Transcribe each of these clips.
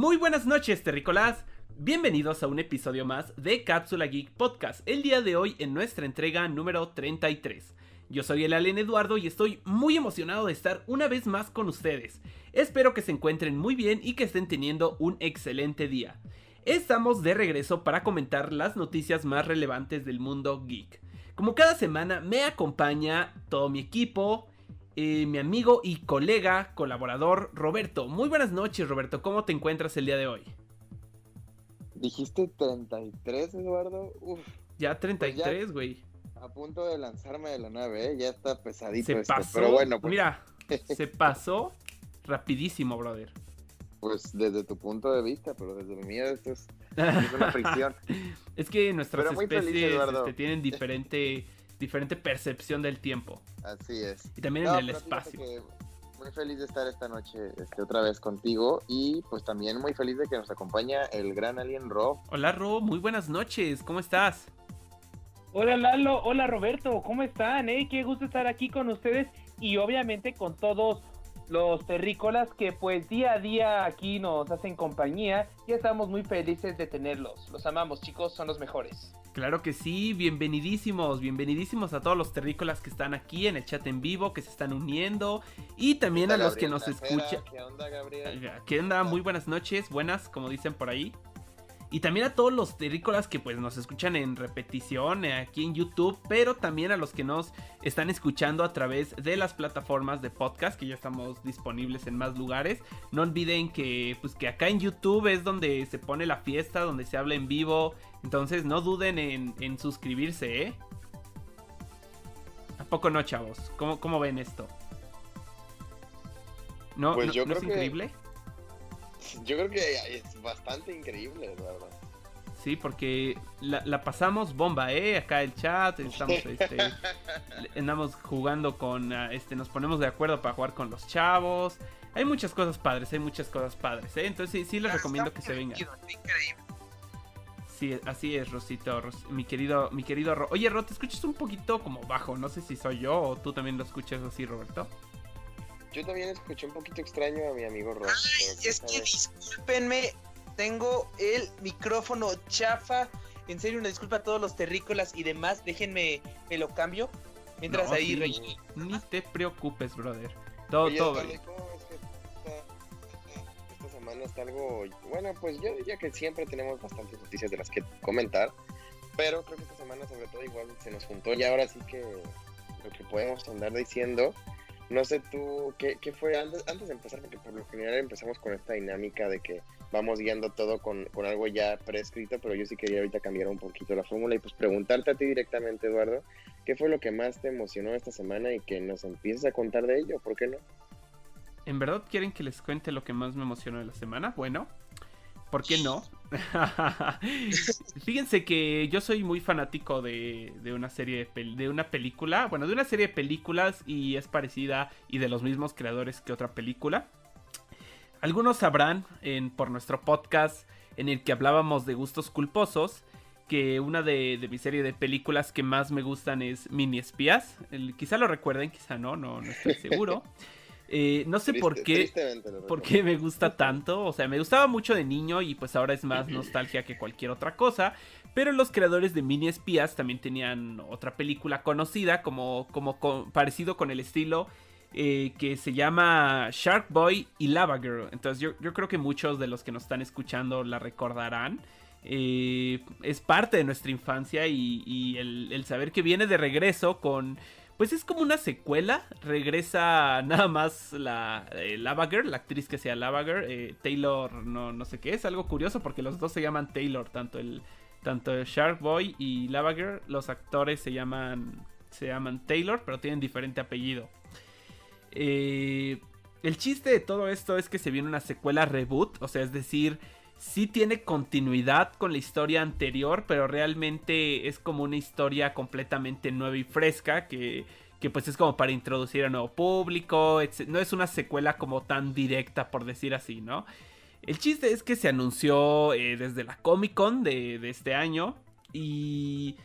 Muy buenas noches, terrícolas. Bienvenidos a un episodio más de Cápsula Geek Podcast, el día de hoy en nuestra entrega número 33. Yo soy el Alien Eduardo y estoy muy emocionado de estar una vez más con ustedes. Espero que se encuentren muy bien y que estén teniendo un excelente día. Estamos de regreso para comentar las noticias más relevantes del mundo geek. Como cada semana me acompaña todo mi equipo, eh, mi amigo y colega, colaborador Roberto. Muy buenas noches Roberto, ¿cómo te encuentras el día de hoy? Dijiste 33, Eduardo. Uf, ya 33, pues güey. a punto de lanzarme de la nave, ¿eh? ya está pesadito. Se pasó. pero bueno, pues, Mira, se pasó rapidísimo, brother. pues desde tu punto de vista, pero desde el mío esto es, es una fricción. es que nuestras feliz, especies este, tienen diferente, diferente percepción del tiempo. Así es. Y también No, en el espacio. que Muy feliz de estar esta noche este, otra vez contigo y pues también muy feliz de que nos acompaña el gran alien Rob. Hola Ro, muy buenas noches, ¿cómo estás? Hola Lalo, hola Roberto, ¿cómo están? Eh? Qué gusto estar aquí con ustedes y obviamente con todos los terrícolas que pues día a día aquí nos hacen compañía y estamos muy felices de tenerlos. Los amamos chicos, son los mejores. Claro que sí, bienvenidísimos, bienvenidísimos a todos los terrícolas que están aquí en el chat en vivo, que se están uniendo y también a los que nos escuchan. ¿Qué onda, Gabriel? ¿Qué onda? Muy buenas noches, buenas, como dicen por ahí. Y también a todos los terrícolas que pues nos escuchan en repetición eh, aquí en YouTube, pero también a los que nos están escuchando a través de las plataformas de podcast que ya estamos disponibles en más lugares. No olviden que pues que acá en YouTube es donde se pone la fiesta, donde se habla en vivo, entonces no duden en, en suscribirse, ¿eh? ¿A poco no, chavos? ¿Cómo, cómo ven esto? ¿No, Pues no- yo no es creo que- increíble? Yo creo que es bastante increíble, Eduardo. Sí, porque la, la pasamos bomba, ¿eh? Acá el chat, estamos, este, andamos jugando con, ah, este, nos ponemos de acuerdo para jugar con los chavos. Hay muchas cosas padres, hay muchas cosas padres, ¿eh? Entonces sí, sí les recomiendo que se vengan. Sí, así es, Rosito, Ros- mi querido, mi querido Ro. Oye, Ro, te escuchas un poquito como bajo, no sé si soy yo o tú también lo escuchas así, Roberto. Yo también escuché un poquito extraño a mi amigo pero Ay, es que discúlpenme, tengo el micrófono chafa. En serio, una disculpa a todos los terrícolas y demás. Déjenme, me lo cambio. Mientras No, ahí sí, relleno. Ni te preocupes, brother. Todo, Oye, todo. Eduardo, ¿y ¿cómo ves que esta, esta semana está algo... Bueno, pues yo diría que siempre tenemos bastantes noticias de las que comentar, pero creo que esta semana sobre todo igual se nos juntó y ahora sí que lo que podemos andar diciendo, no sé tú, ¿qué, qué fue antes, antes de empezar? Porque por lo general empezamos con esta dinámica de que vamos guiando todo con, con algo ya prescrito, pero yo sí quería ahorita cambiar un poquito la fórmula y pues preguntarte a ti directamente, Eduardo, ¿qué fue lo que más te emocionó esta semana y que nos empieces a contar de ello? ¿Por qué no? ¿En verdad quieren que les cuente lo que más me emocionó de la semana? Bueno, ¿por qué no? Fíjense que yo soy muy fanático de, de una serie de, de una película, bueno, de una serie de películas y es parecida y de los mismos creadores que otra película. Algunos sabrán en, por nuestro podcast en el que hablábamos de gustos culposos que una de, de mi serie de películas que más me gustan es Mini Espías. El- quizá lo recuerden, quizá no, no, no estoy seguro. Eh, no sé por qué. ¿Por qué me gusta tanto? O sea, me gustaba mucho de niño y pues ahora es más nostalgia que cualquier otra cosa. Pero los creadores de Mini Espías también tenían otra película conocida como, como co- parecido con el estilo eh, que se llama Shark Boy y Lava Girl. Entonces yo, yo creo que muchos de los que nos están escuchando la recordarán. Eh, es parte de nuestra infancia y, y el, el saber que viene de regreso con... Pues es como una secuela. Regresa nada más la eh, Lava Girl, la actriz que sea Lava Girl. eh, Taylor, no, no sé qué. Es algo curioso porque los dos se llaman Taylor. Tanto el tanto Shark Boy y Lava Girl. Los actores se llaman, se llaman Taylor, pero tienen diferente apellido. Eh, el chiste de todo esto es que se viene una secuela reboot. O sea, es decir, sí tiene continuidad con la historia anterior, pero realmente es como una historia completamente nueva y fresca que, que pues es como para introducir a nuevo público, no es una secuela como tan directa por decir así, ¿no? El chiste es que se anunció eh, desde la Comic Con de, de este año y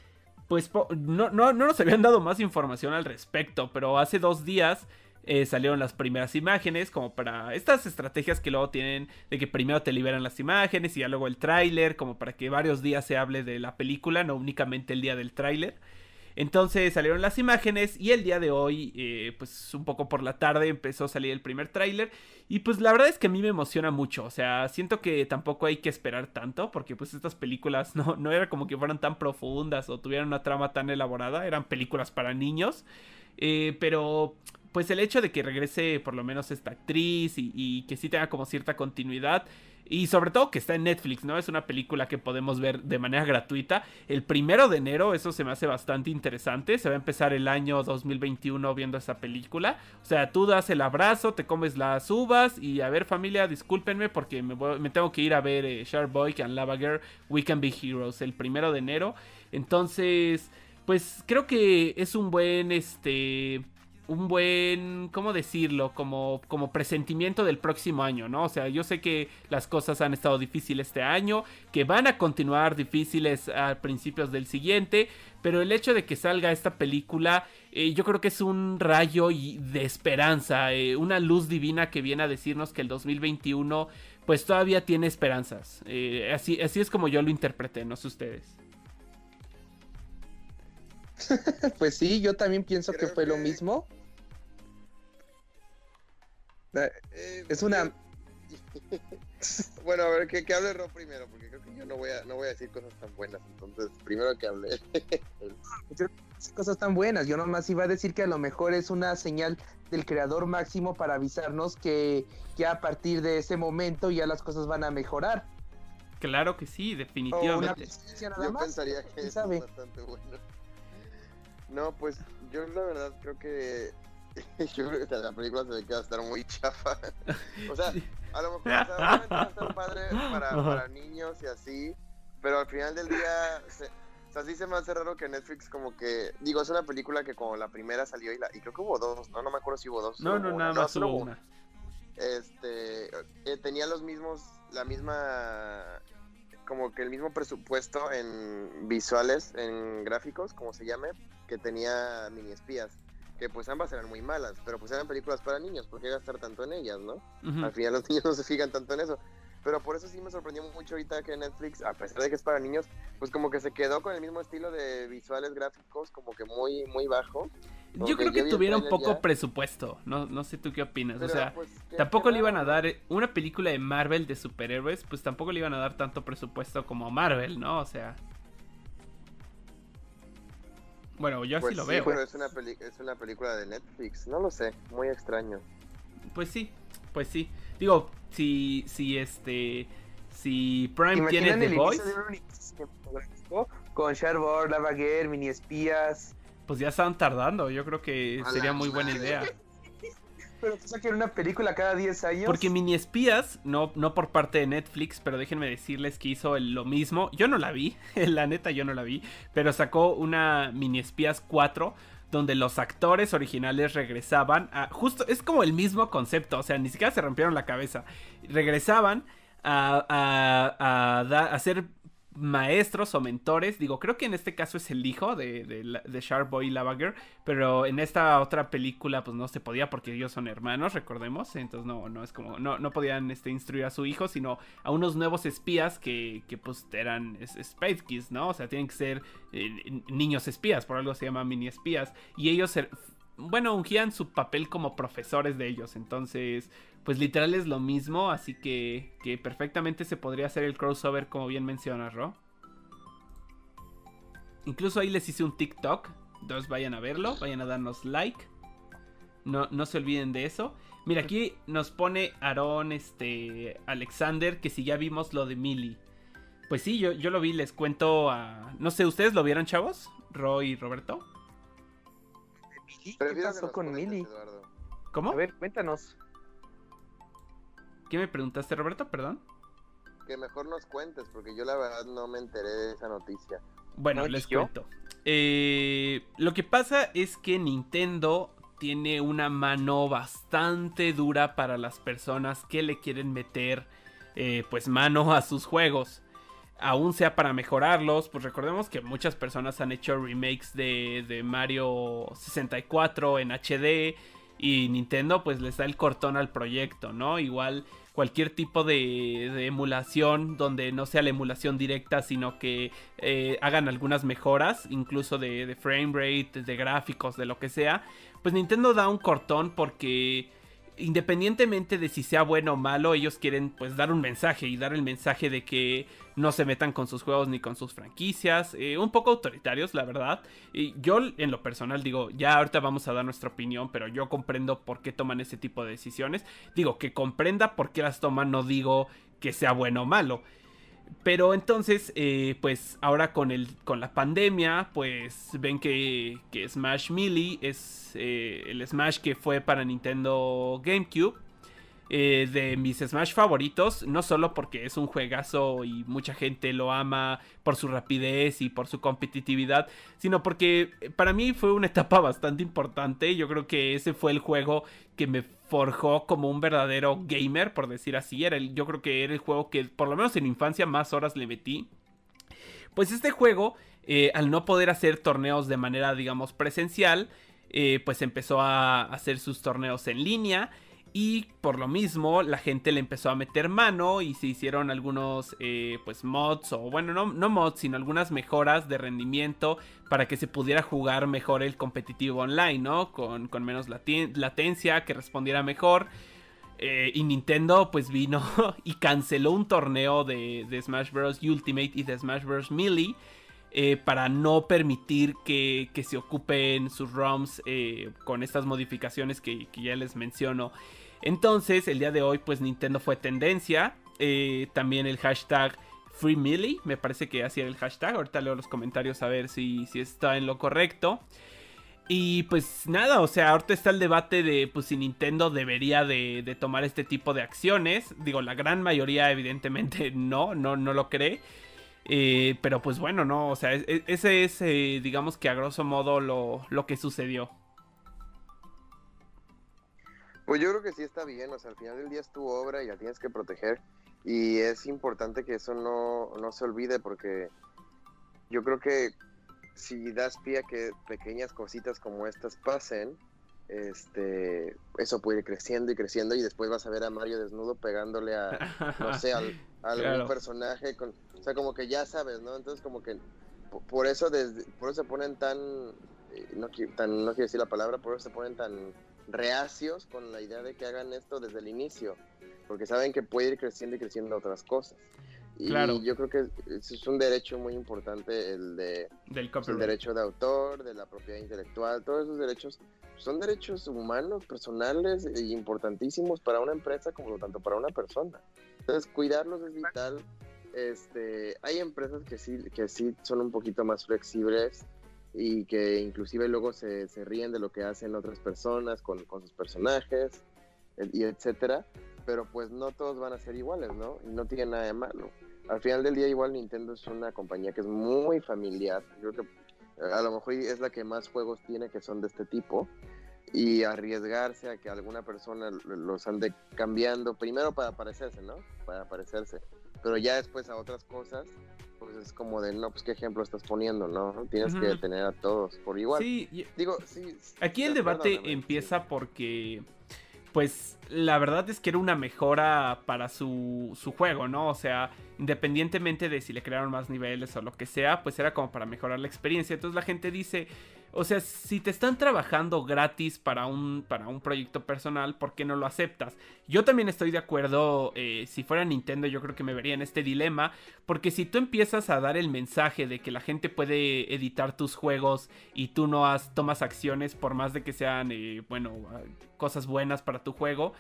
pues no, no, no nos habían dado más información al respecto, pero hace dos días eh, salieron las primeras imágenes, como para estas estrategias que luego tienen de que primero te liberan las imágenes y ya luego el tráiler, como para que varios días se hable de la película, no únicamente el día del tráiler. Entonces salieron las imágenes y el día de hoy, eh, pues un poco por la tarde empezó a salir el primer tráiler y pues la verdad es que a mí me emociona mucho, o sea, siento que tampoco hay que esperar tanto porque pues estas películas no, no era como que fueran tan profundas o tuvieran una trama tan elaborada, eran películas para niños, eh, pero pues el hecho de que regrese por lo menos esta actriz y, que sí tenga como cierta continuidad y sobre todo que está en Netflix, ¿no? Es una película que podemos ver de manera gratuita. El primero de enero, eso se me hace bastante interesante. Se va a empezar el año 2021 viendo esa película. O sea, tú das el abrazo, te comes las uvas y a ver familia, discúlpenme porque me, voy- me tengo que ir a ver eh, Shark Boy and Lava Girl, We Can Be Heroes, el primero de enero. Entonces, pues creo que es un buen, este un buen, ¿cómo decirlo? Como, como presentimiento del próximo año, ¿no? O sea, yo sé que las cosas han estado difíciles este año, que van a continuar difíciles a principios del siguiente, pero el hecho de que salga esta película, eh, yo creo que es un rayo de esperanza, eh, una luz divina que viene a decirnos que el 2021 pues todavía tiene esperanzas. Eh, así, así es como yo lo interpreté, no sé ustedes. Pues sí, yo también pienso que fue lo mismo. Eh, Es una... Bueno, a ver, que, que hable Ro primero, porque creo que yo no voy a, no voy a decir cosas tan buenas. Entonces, primero que hable. cosas tan buenas. Yo nomás iba a decir que a lo mejor es una señal del creador máximo para avisarnos que ya a partir de ese momento ya las cosas van a mejorar. Claro que sí, definitivamente. presencia nada yo más. pensaría que ¿quién es sabe? bastante bueno. No, pues yo la verdad creo que yo creo que la película se me queda estar muy chafa. O sea, a lo mejor o sea, va a estar padre para, para niños y así, pero al final del día se, o sea, sí se me hace raro que Netflix como que digo, es una película que como la primera salió y, la, y creo que hubo dos, no no me acuerdo si hubo dos. No, no, nada una. más hubo una. este eh, tenía los mismos la misma como que el mismo presupuesto en visuales en gráficos como se llame que tenía mini espías que pues ambas eran muy malas pero pues eran películas para niños ¿por qué gastar tanto en ellas no? Ujú. al final los niños no se fijan tanto en eso pero por eso sí me sorprendió mucho ahorita que Netflix a pesar de que es para niños pues como que se quedó con el mismo estilo de visuales gráficos como que muy muy bajo Como Yo creo que tuvieron poco ya, presupuesto. No, no sé tú qué opinas. pero, o sea, pues, qué- tampoco qué le iban a dar eh, una película de Marvel de superhéroes, pues tampoco le iban a dar tanto presupuesto como Marvel, ¿no? O sea. Bueno, yo así Pues lo sí, veo. pero es una, peli- es una película de Netflix, no lo sé, muy extraño. Pues sí, pues sí. Digo, si, si este, si Prime tiene ¿Imaginan The el Voice, un Con Sharboard, Lava Girl, mini espías. pues ya estaban tardando. Yo creo que sería muy buena idea. Pero que saquen una película cada 10 años. Porque Mini Espías, no, no por parte de Netflix, pero déjenme decirles que hizo lo mismo. Yo no la vi, la neta yo no la vi, pero sacó una Mini Espías 4 donde los actores originales regresaban a... Justo, es como el mismo concepto, o sea, ni siquiera se rompieron la cabeza. Regresaban a, a, a da- maestros o mentores. Digo, creo que en este caso es el hijo de, de, de Shark Boy y Lava Girl, pero en esta otra película pues no se podía porque ellos son hermanos, recordemos. Entonces no, no es como, no, no podían este, instruir a su hijo, sino a unos nuevos espías que, que pues eran es- Space Kids, ¿no? O sea, tienen que ser eh, niños espías, por algo se llama mini espías. Y ellos, bueno, ungían su papel como profesores de ellos. Entonces, pues literal es lo mismo, así que, que perfectamente se podría hacer el crossover como bien mencionas, Ro. Incluso ahí les hice un TikTok, entonces vayan a verlo, vayan a darnos like. No, no se olviden de eso. Mira, aquí nos pone Aaron este, Alexander que si ya vimos lo de Millie. Pues sí, yo, yo lo vi, les cuento a... No sé, ¿ustedes lo vieron, chavos? Roy y Roberto. ¿Qué Prefiero que pasó con? Eduardo. ¿Cómo? A ver, cuéntanos. ¿Qué me preguntaste, Roberto? Perdón. Que mejor nos cuentes, porque yo la verdad no me enteré de esa noticia. Bueno, ¿No, les yo? cuento. Eh, lo que pasa es que Nintendo tiene una mano bastante dura para las personas que le quieren meter eh, pues mano a sus juegos. Aún sea para mejorarlos, pues recordemos que muchas personas han hecho remakes de, de Mario 64 en HD. y Nintendo pues les da el cortón al proyecto, ¿no? Igual cualquier tipo de, emulación donde no sea la emulación directa, sino que eh, hagan algunas mejoras, incluso de, de frame rate, de gráficos, de lo que sea, pues Nintendo da un cortón porque independientemente de si sea bueno o malo, ellos quieren pues dar un mensaje y dar el mensaje de que no se metan con sus juegos ni con sus franquicias, eh, un poco autoritarios la verdad. Y yo en lo personal digo, ya ahorita vamos a dar nuestra opinión, pero yo comprendo por qué toman ese tipo de decisiones. Digo, que comprenda por qué las toman, no digo que sea bueno o malo. Pero entonces, eh, pues ahora con, el, con la pandemia, pues ven que, que Smash Melee es eh, el Smash que fue para Nintendo GameCube. Eh, de mis Smash favoritos, no solo porque es un juegazo y mucha gente lo ama por su rapidez y por su competitividad, sino porque para mí fue una etapa bastante importante. Yo creo que ese fue el juego que me forjó como un verdadero gamer, por decir así. Era el, yo creo que era el juego que, por lo menos en infancia, más horas le metí. Pues este juego, eh, al no poder hacer torneos de manera, digamos, presencial, eh, pues empezó a hacer sus torneos en línea y por lo mismo la gente le empezó a meter mano y se hicieron algunos eh, pues mods o bueno no, no, mods sino algunas mejoras de rendimiento para que se pudiera jugar mejor el competitivo online, ¿no? Con, menos latencia, que respondiera mejor. Eh, y Nintendo pues vino y canceló un torneo de, Smash Bros. Ultimate y de Smash Bros. Melee. Eh, para no permitir que, se ocupen sus ROMs con estas modificaciones que, que ya les menciono. Entonces, el día de hoy, pues Nintendo fue tendencia. Eh, también el hashtag FreeMilly, me parece que así era el hashtag. Ahorita leo los comentarios a ver si, si está en lo correcto. Y pues nada, o sea, ahorita está el debate de pues si Nintendo debería de, tomar este tipo de acciones. Digo, la gran mayoría evidentemente no, no, no lo cree. Eh, pero pues bueno, no, o sea, e, e, ese es, eh, digamos que a grosso modo lo, lo que sucedió. Pues yo creo que sí está bien, o sea, al final del día es tu obra y la tienes que proteger y es importante que eso no, no se olvide porque yo creo que si das pie a que pequeñas cositas como estas pasen, este, eso puede ir creciendo y creciendo y después vas a ver a Mario desnudo pegándole a, no sé, al, a algún personaje, con, o sea, como que ya sabes, ¿no? Entonces como que por eso, desde, por eso se ponen tan, eh, no, tan, no quiero decir la palabra, por eso se ponen tan reacios con la idea de que hagan esto desde el inicio, porque saben que puede ir creciendo y creciendo otras cosas. Y claro. yo creo que es un derecho muy importante el de Del el derecho de autor, de la propiedad intelectual, todos esos derechos son derechos humanos, personales e importantísimos para una empresa como tanto para una persona. Entonces, cuidarlos es vital. Este, hay empresas que sí que sí son un poquito más flexibles y que inclusive luego se, se ríen de lo que hacen otras personas con, con, sus personajes y etcétera, pero pues no todos van a ser iguales, ¿no? Y no tiene nada de malo. Al final del día igual Nintendo es una compañía que es muy familiar, creo que a lo mejor es la que más juegos tiene que son de este tipo y arriesgarse a que alguna persona los ande cambiando primero para parecerse, ¿no? Para parecerse, pero ya después a otras cosas pues es como de, no, pues qué ejemplo estás poniendo, ¿no? Tienes que tener a todos por igual. Sí, digo, sí. Aquí el debate empieza porque, pues, la verdad es que era una mejora para su, su juego, ¿no? O sea, independientemente de si le crearon más niveles o lo que sea, pues era como para mejorar la experiencia. Entonces la gente dice, o sea, si te están trabajando gratis para un, para un proyecto personal, ¿por qué no lo aceptas? Yo también estoy de acuerdo, eh, si fuera Nintendo yo creo que me vería en este dilema, porque si tú empiezas a dar el mensaje de que la gente puede editar tus juegos y tú no has, tomas acciones por más de que sean, eh, bueno, cosas buenas para tu juego,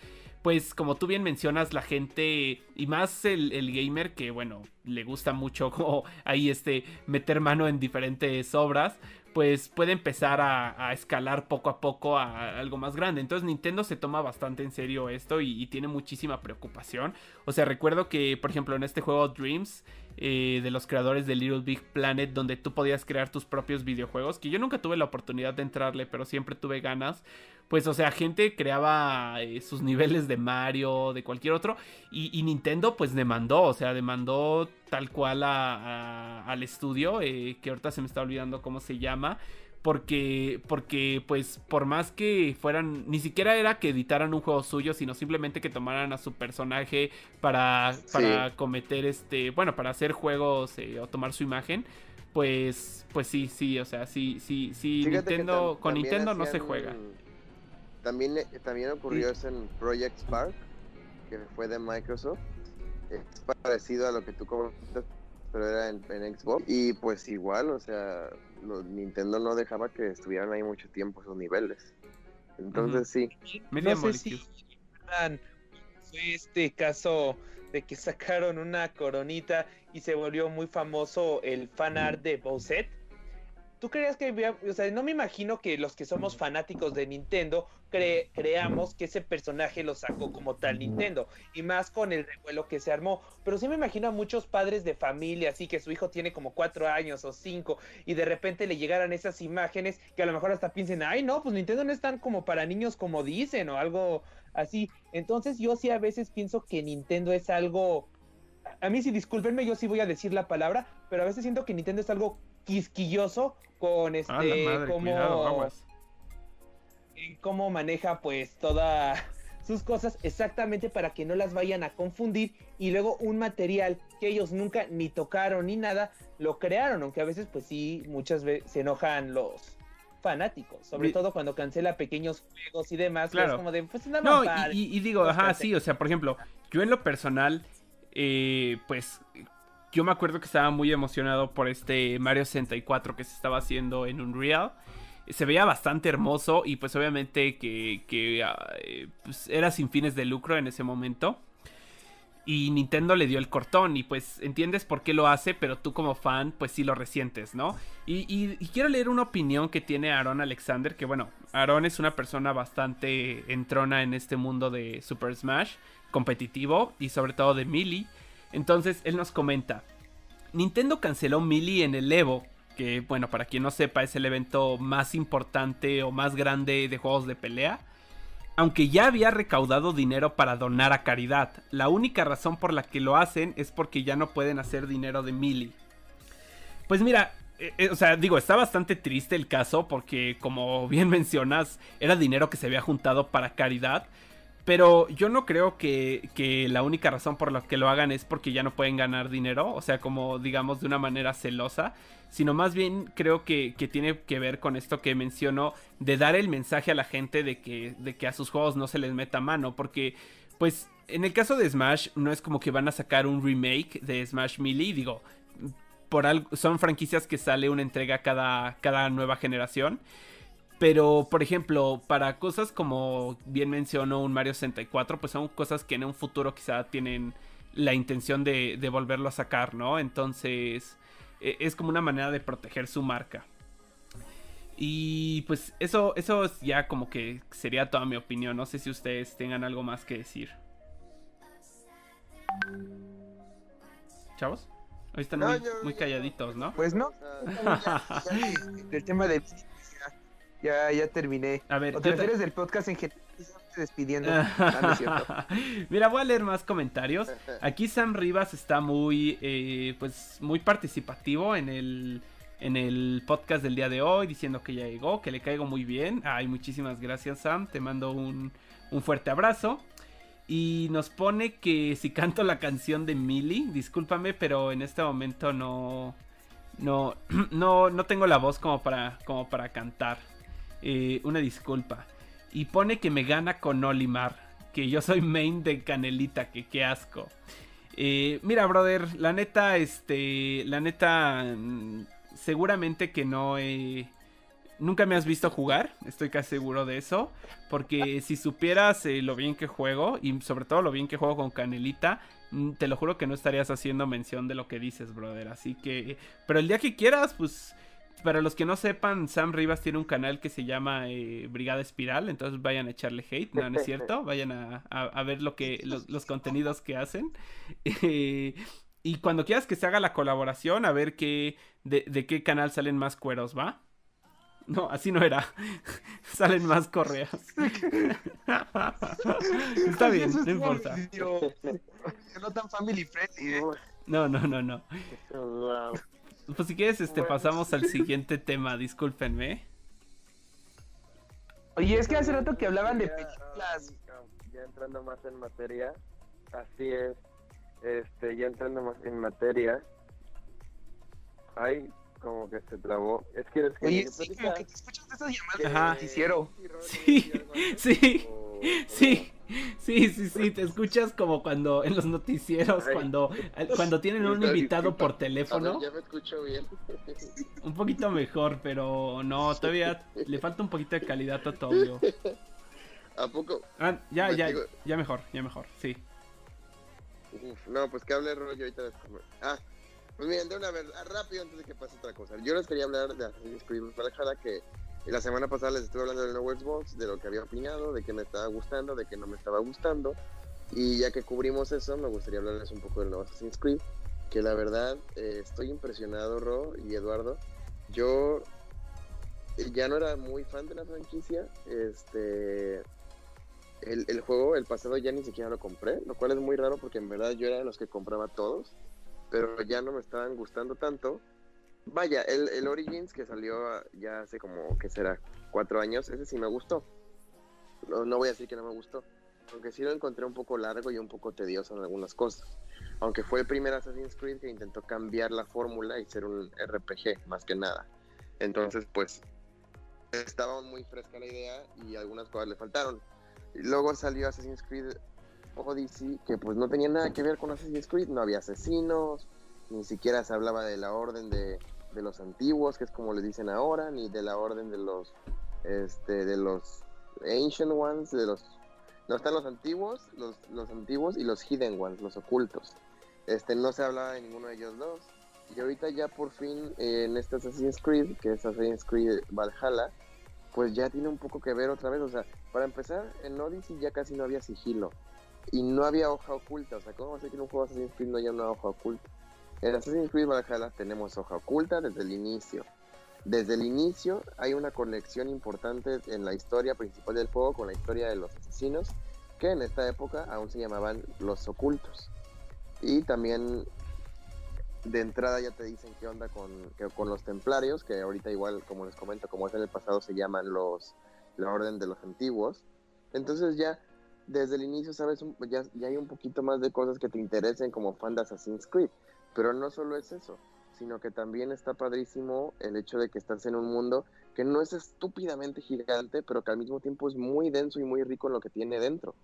pues como tú bien mencionas, la gente y más el, gamer que, bueno, le gusta mucho como ahí este meter mano en diferentes obras, pues puede empezar a, escalar poco a poco a algo más grande. Entonces Nintendo se toma bastante en serio esto y, tiene muchísima preocupación. O sea, recuerdo que, por ejemplo, en este juego Dreams, eh, de los creadores de Little Big Planet, donde tú podías crear tus propios videojuegos, que yo nunca tuve la oportunidad de entrarle, pero siempre tuve ganas pues, o sea, gente creaba eh, sus niveles de Mario, de cualquier otro, y, Nintendo, pues, demandó, o sea, demandó tal cual al estudio, eh, que ahorita se me está olvidando cómo se llama, porque porque pues por más que fueran ni siquiera era que editaran un juego suyo sino simplemente que tomaran a su personaje para para cometer este bueno para hacer juegos eh, o tomar su imagen pues pues sí sí o sea sí sí sí Nintendo con Nintendo no se juega también también ocurrió eso en Project Spark que fue de Microsoft es parecido a lo que tú comentas pero era en, Xbox. Y pues igual, o sea, Nintendo no dejaba que estuvieran ahí mucho tiempo esos niveles. Entonces sí. No sé si fue este caso de que sacaron una coronita y se volvió muy famoso el fan art de Bowsette ¿Tú creías que había, o sea, no me imagino que los que somos fanáticos de Nintendo creamos que ese personaje lo sacó como tal Nintendo, y más con el revuelo que se armó, pero sí me imagino a muchos padres de familia, así que su hijo tiene como cuatro años o cinco, y de repente le llegaran esas imágenes que a lo mejor hasta piensen, ay no, pues Nintendo no es tan como para niños como dicen, o algo así, entonces yo sí a veces pienso que Nintendo es algo a mí sí, discúlpenme, yo sí voy a decir la palabra, pero a veces siento que Nintendo es algo quisquilloso con este madre, cómo, cómo maneja pues todas sus cosas exactamente para que no las vayan a confundir y luego un material que ellos nunca ni tocaron ni nada lo crearon, aunque a veces pues sí muchas veces se enojan los fanáticos, sobre todo cuando cancela pequeños juegos y demás, claro. como de pues nada no, y, digo, ajá, sí, o sea, por ejemplo, yo en lo personal eh, pues yo me acuerdo que estaba muy emocionado por este Mario 64 que se estaba haciendo en Unreal. Se veía bastante hermoso y pues obviamente que, ah, eh, pues, era sin fines de lucro en ese momento. Y Nintendo le dio el cortón y pues entiendes por qué lo hace, pero tú como fan pues sí lo resientes, ¿no? Y, quiero leer una opinión que tiene Aaron Alexander, que bueno, Aaron es una persona bastante entrona en este mundo de Super Smash, competitivo y sobre todo de Melee. Entonces él nos comenta, Nintendo canceló Melee en el Evo, que bueno, para quien no sepa es el evento más importante o más grande de juegos de pelea. Aunque ya había recaudado dinero para donar a caridad, la única razón por la que lo hacen es porque ya no pueden hacer dinero de Melee. Pues mira, eh, eh, o sea, digo, está bastante triste el caso porque como bien mencionas, era dinero que se había juntado para caridad. Pero yo no creo que, la única razón por la que lo hagan es porque ya no pueden ganar dinero, o sea, como digamos de una manera celosa, sino más bien creo que, tiene que ver con esto que menciono, de dar el mensaje a la gente de que, de que a sus juegos no se les meta mano, porque pues en el caso de Smash no es como que van a sacar un remake de Smash Melee, digo, por son franquicias que sale una entrega cada, cada nueva generación. Pero, por ejemplo, para cosas como bien mencionó un Mario 64, pues son cosas que en un futuro quizá tienen la intención de, volverlo a sacar, ¿no? Entonces, e, es como una manera de proteger su marca. Y pues eso, eso es ya como que sería toda mi opinión. No sé si ustedes tengan algo más que decir. Chavos, hoy están muy, calladitos, ¿no? Pues no. El tema de ya, ya terminé. A ver, ¿O te refieres del podcast en general? despidiendo. Ah, Mira, voy a leer más comentarios. Aquí Sam Rivas está muy, eh, pues, muy participativo en el, en el podcast del día de hoy, diciendo que ya llegó, que le caigo muy bien. Ay, muchísimas gracias, Sam. Te mando un, un fuerte abrazo. Y nos pone que si canto la canción de Millie, discúlpame, pero en este momento no, no, no, no tengo la voz como para, como para cantar. Eh, una disculpa. Y pone que me gana con Olimar. Que yo soy main de Canelita, que qué asco. Eh, mira, brother, la neta, este, la neta, mm, seguramente que no he... Nunca me has visto jugar, estoy casi seguro de eso. Porque si supieras eh, lo bien que juego, y sobre todo lo bien que juego con Canelita, mm, te lo juro que no estarías haciendo mención de lo que dices, brother. Así que... Pero el día que quieras, pues para los que no sepan, Sam Rivas tiene un canal que se llama eh, Brigada Espiral, entonces vayan a echarle hate, no, no es cierto, vayan a, ver lo que los, contenidos que hacen. Eh, y cuando quieras que se haga la colaboración, a ver qué, de, qué canal salen más cueros, ¿va? No, así no era. Salen más correas. Está bien, no importa. No tan family friendly. ¿eh? No, no, no, no. Pues si quieres, este, pasamos al siguiente tema, discúlpenme. Oye, es que hace rato que hablaban de Ya, películas. Ya entrando más en materia, así es. Este, ya entrando más en materia. Ay, como que se trabó. Es que eres que Oye, sí, como que te escuchas de esas llamadas Ajá. noticiero. Sí, sí, sí. Sí, sí, sí, te escuchas como cuando en los noticieros, Ay. cuando, cuando tienen un invitado por ver, teléfono, ya me escucho bien. un poquito mejor, pero no, todavía le falta un poquito de calidad a tu audio. ¿A poco? Ah, ya, ya, digo- ya mejor, ya mejor, sí. Uf, no, pues que hable rollo ahorita. Ah, pues miren, de una vez, ah, rápido antes de que pase otra cosa. Yo les quería hablar de Assassin's Creed Valhalla, que la semana pasada les estuve hablando del nuevo Xbox, de lo que había opinado, de que me estaba gustando, de que no me estaba gustando. Y ya que cubrimos eso, me gustaría hablarles un poco del nuevo Assassin's Creed, que la verdad eh, estoy impresionado, Ro y Eduardo. Yo eh, ya no era muy fan de la franquicia, este... El, el juego, el pasado ya ni siquiera lo compré, lo cual es muy raro porque en verdad yo era de los que compraba todos, pero ya no me estaban gustando tanto. Vaya, el, el Origins que salió ah, ya hace como, que será? Cuatro años, ese sí me gustó. No, no voy a decir que no me gustó, aunque sí lo encontré un poco largo y un poco tedioso en algunas cosas. Aunque fue el primer Assassin's Creed que intentó cambiar la fórmula y ser un RPG más que nada. Entonces, pues, estaba muy fresca la idea y algunas cosas le faltaron. Luego salió Assassin's Creed Odyssey, que pues no tenía nada que ver con Assassin's Creed, no había asesinos, ni siquiera se hablaba de la orden de, de los antiguos, que es como le dicen ahora, ni de la orden de los este de los Ancient Ones, de los no están los antiguos, los, los antiguos y los Hidden Ones, los ocultos. Este no se hablaba de ninguno de ellos dos. Y ahorita ya por fin eh, en este Assassin's Creed, que es Assassin's Creed Valhalla, pues ya tiene un poco que ver otra vez. O sea, para empezar, en Odyssey ya casi no había sigilo. Y no había hoja oculta. O sea, ¿cómo va a ser que en un juego de Assassin's Creed no haya una hoja oculta? En Assassin's Creed Valhalla tenemos hoja oculta desde el inicio. Desde el inicio hay una conexión importante en la historia principal del juego con la historia de los asesinos, que en esta época aún se llamaban los ocultos. Y también de entrada ya te dicen qué onda con, con los templarios, que ahorita igual, como les comento, como es en el pasado, se llaman los la orden de los antiguos. Entonces ya desde el inicio sabes, ya hay un poquito más de cosas que te interesen como fan de Assassin's Creed. Pero no solo es eso, sino que también está padrísimo el hecho de que estás en un mundo que no es estúpidamente gigante, pero que al mismo tiempo es muy denso y muy rico en lo que tiene dentro.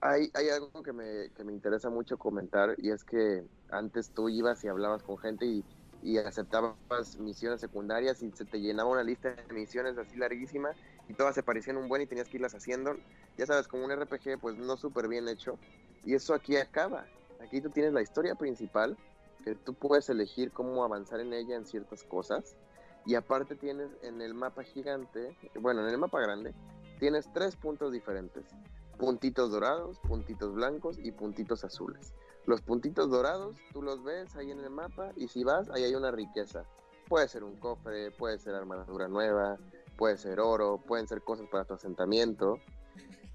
Hay, hay algo que me, que me interesa mucho comentar y es que antes tú ibas y hablabas con gente y, y aceptabas misiones secundarias y se te llenaba una lista de misiones así larguísima y todas se parecían un buen y tenías que irlas haciendo. Ya sabes, como un RPG pues no súper bien hecho. Y eso aquí acaba. Aquí tú tienes la historia principal, que tú puedes elegir cómo avanzar en ella en ciertas cosas. Y aparte tienes en el mapa gigante, bueno, en el mapa grande, tienes tres puntos diferentes. Puntitos dorados, puntitos blancos y puntitos azules. Los puntitos dorados, tú los ves ahí en el mapa y si vas, ahí hay una riqueza. Puede ser un cofre, puede ser armadura nueva, puede ser oro, pueden ser cosas para tu asentamiento.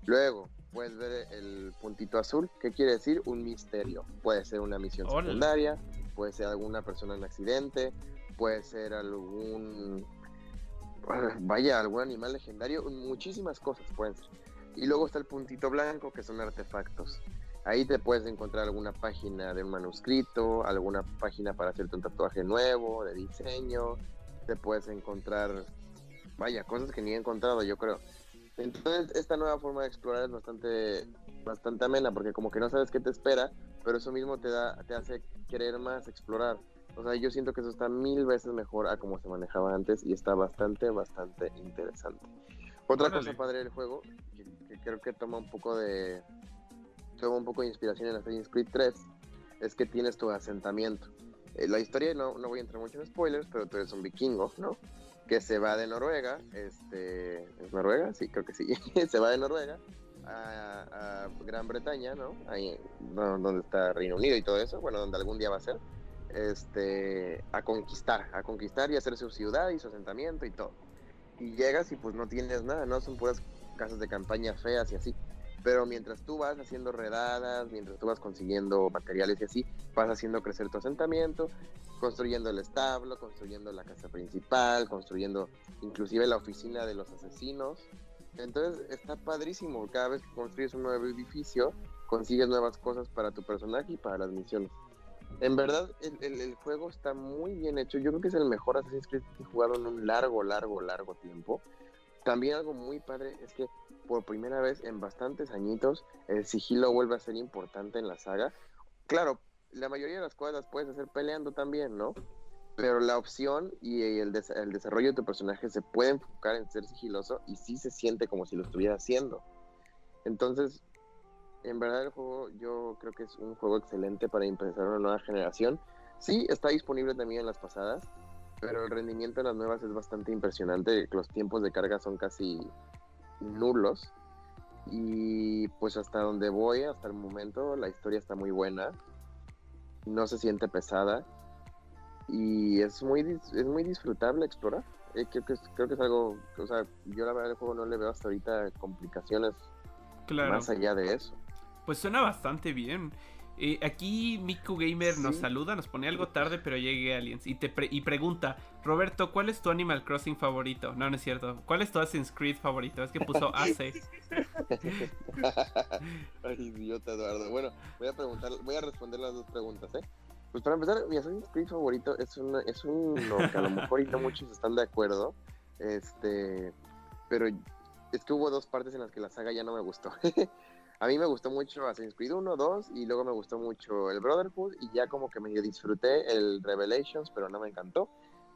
Luego, puedes ver el puntito azul, ¿qué quiere decir? Un misterio. Puede ser una misión secundaria, puede ser alguna persona en accidente, puede ser algún vaya, algún animal legendario, muchísimas cosas pueden ser. Y luego está el puntito blanco, que son artefactos. Ahí te puedes encontrar alguna página de un manuscrito, alguna página para hacerte un tatuaje nuevo, de diseño. Te puedes encontrar, vaya, cosas que ni he encontrado, yo creo. Entonces, esta nueva forma de explorar es bastante, bastante amena, porque como que no sabes qué te espera, pero eso mismo te da, te hace querer más explorar. O sea, yo siento que eso está mil veces mejor a como se manejaba antes y está bastante, bastante interesante. Otra Órale. cosa padre del juego, que, que creo que toma un poco de toma un poco de inspiración en Assassin's Creed 3, es que tienes tu asentamiento. Eh, la historia, no, no voy a entrar mucho en spoilers, pero tú eres un vikingo, ¿no? Que se va de Noruega, este, ¿es Noruega? Sí, creo que sí. se va de Noruega a, a Gran Bretaña, ¿no? Ahí donde está Reino Unido y todo eso, bueno, donde algún día va a ser, este, a conquistar, a conquistar y hacer su ciudad y su asentamiento y todo. Y llegas y pues no tienes nada, ¿no? Son puras casas de campaña feas y así. Pero mientras tú vas haciendo redadas, mientras tú vas consiguiendo materiales y así, vas haciendo crecer tu asentamiento, construyendo el establo, construyendo la casa principal, construyendo inclusive la oficina de los asesinos. Entonces está padrísimo. Cada vez que construyes un nuevo edificio, consigues nuevas cosas para tu personaje y para las misiones. En verdad, el, juego está muy bien hecho. Yo creo que es el mejor Assassin's Creed que he jugado en un largo, largo, largo tiempo. También algo muy padre es que por primera vez en bastantes añitos el sigilo vuelve a ser importante en la saga. Claro, la mayoría de las cosas las puedes hacer peleando también, ¿no? Pero la opción y el, des- el desarrollo de tu personaje se puede enfocar en ser sigiloso y sí se siente como si lo estuviera haciendo. Entonces, en verdad el juego yo creo que es un juego excelente para empezar una nueva generación. Sí, está disponible también en las pasadas, pero el rendimiento de las nuevas es bastante impresionante. Los tiempos de carga son casi nulos. Y pues hasta donde voy, hasta el momento, la historia está muy buena. No se siente pesada. Y es muy, es muy disfrutable explorar. Eh, creo, que es, creo que es algo, o sea, yo la verdad el juego no le veo hasta ahorita complicaciones Claro. más allá de eso. Pues suena bastante bien. Eh, aquí Miku Gamer nos saluda, nos pone algo tarde, pero llegué Aliens. Y te pre- y pregunta, Roberto, ¿cuál es tu Animal Crossing favorito? No, no es cierto. ¿Cuál es tu Assassin's Creed favorito? Es que puso AC. Ay, idiota Eduardo. Bueno, voy a preguntar, voy a responder las dos preguntas, ¿eh? Pues para empezar, mi Assassin's Creed favorito es una, es uno que a lo mejor no muchos están de acuerdo. Este, pero es que hubo dos partes en las que la saga ya no me gustó. a mí me gustó mucho Assassin's Creed 1, 2 y luego me gustó mucho el Brotherhood y ya como que medio disfruté el Revelations, pero no me encantó.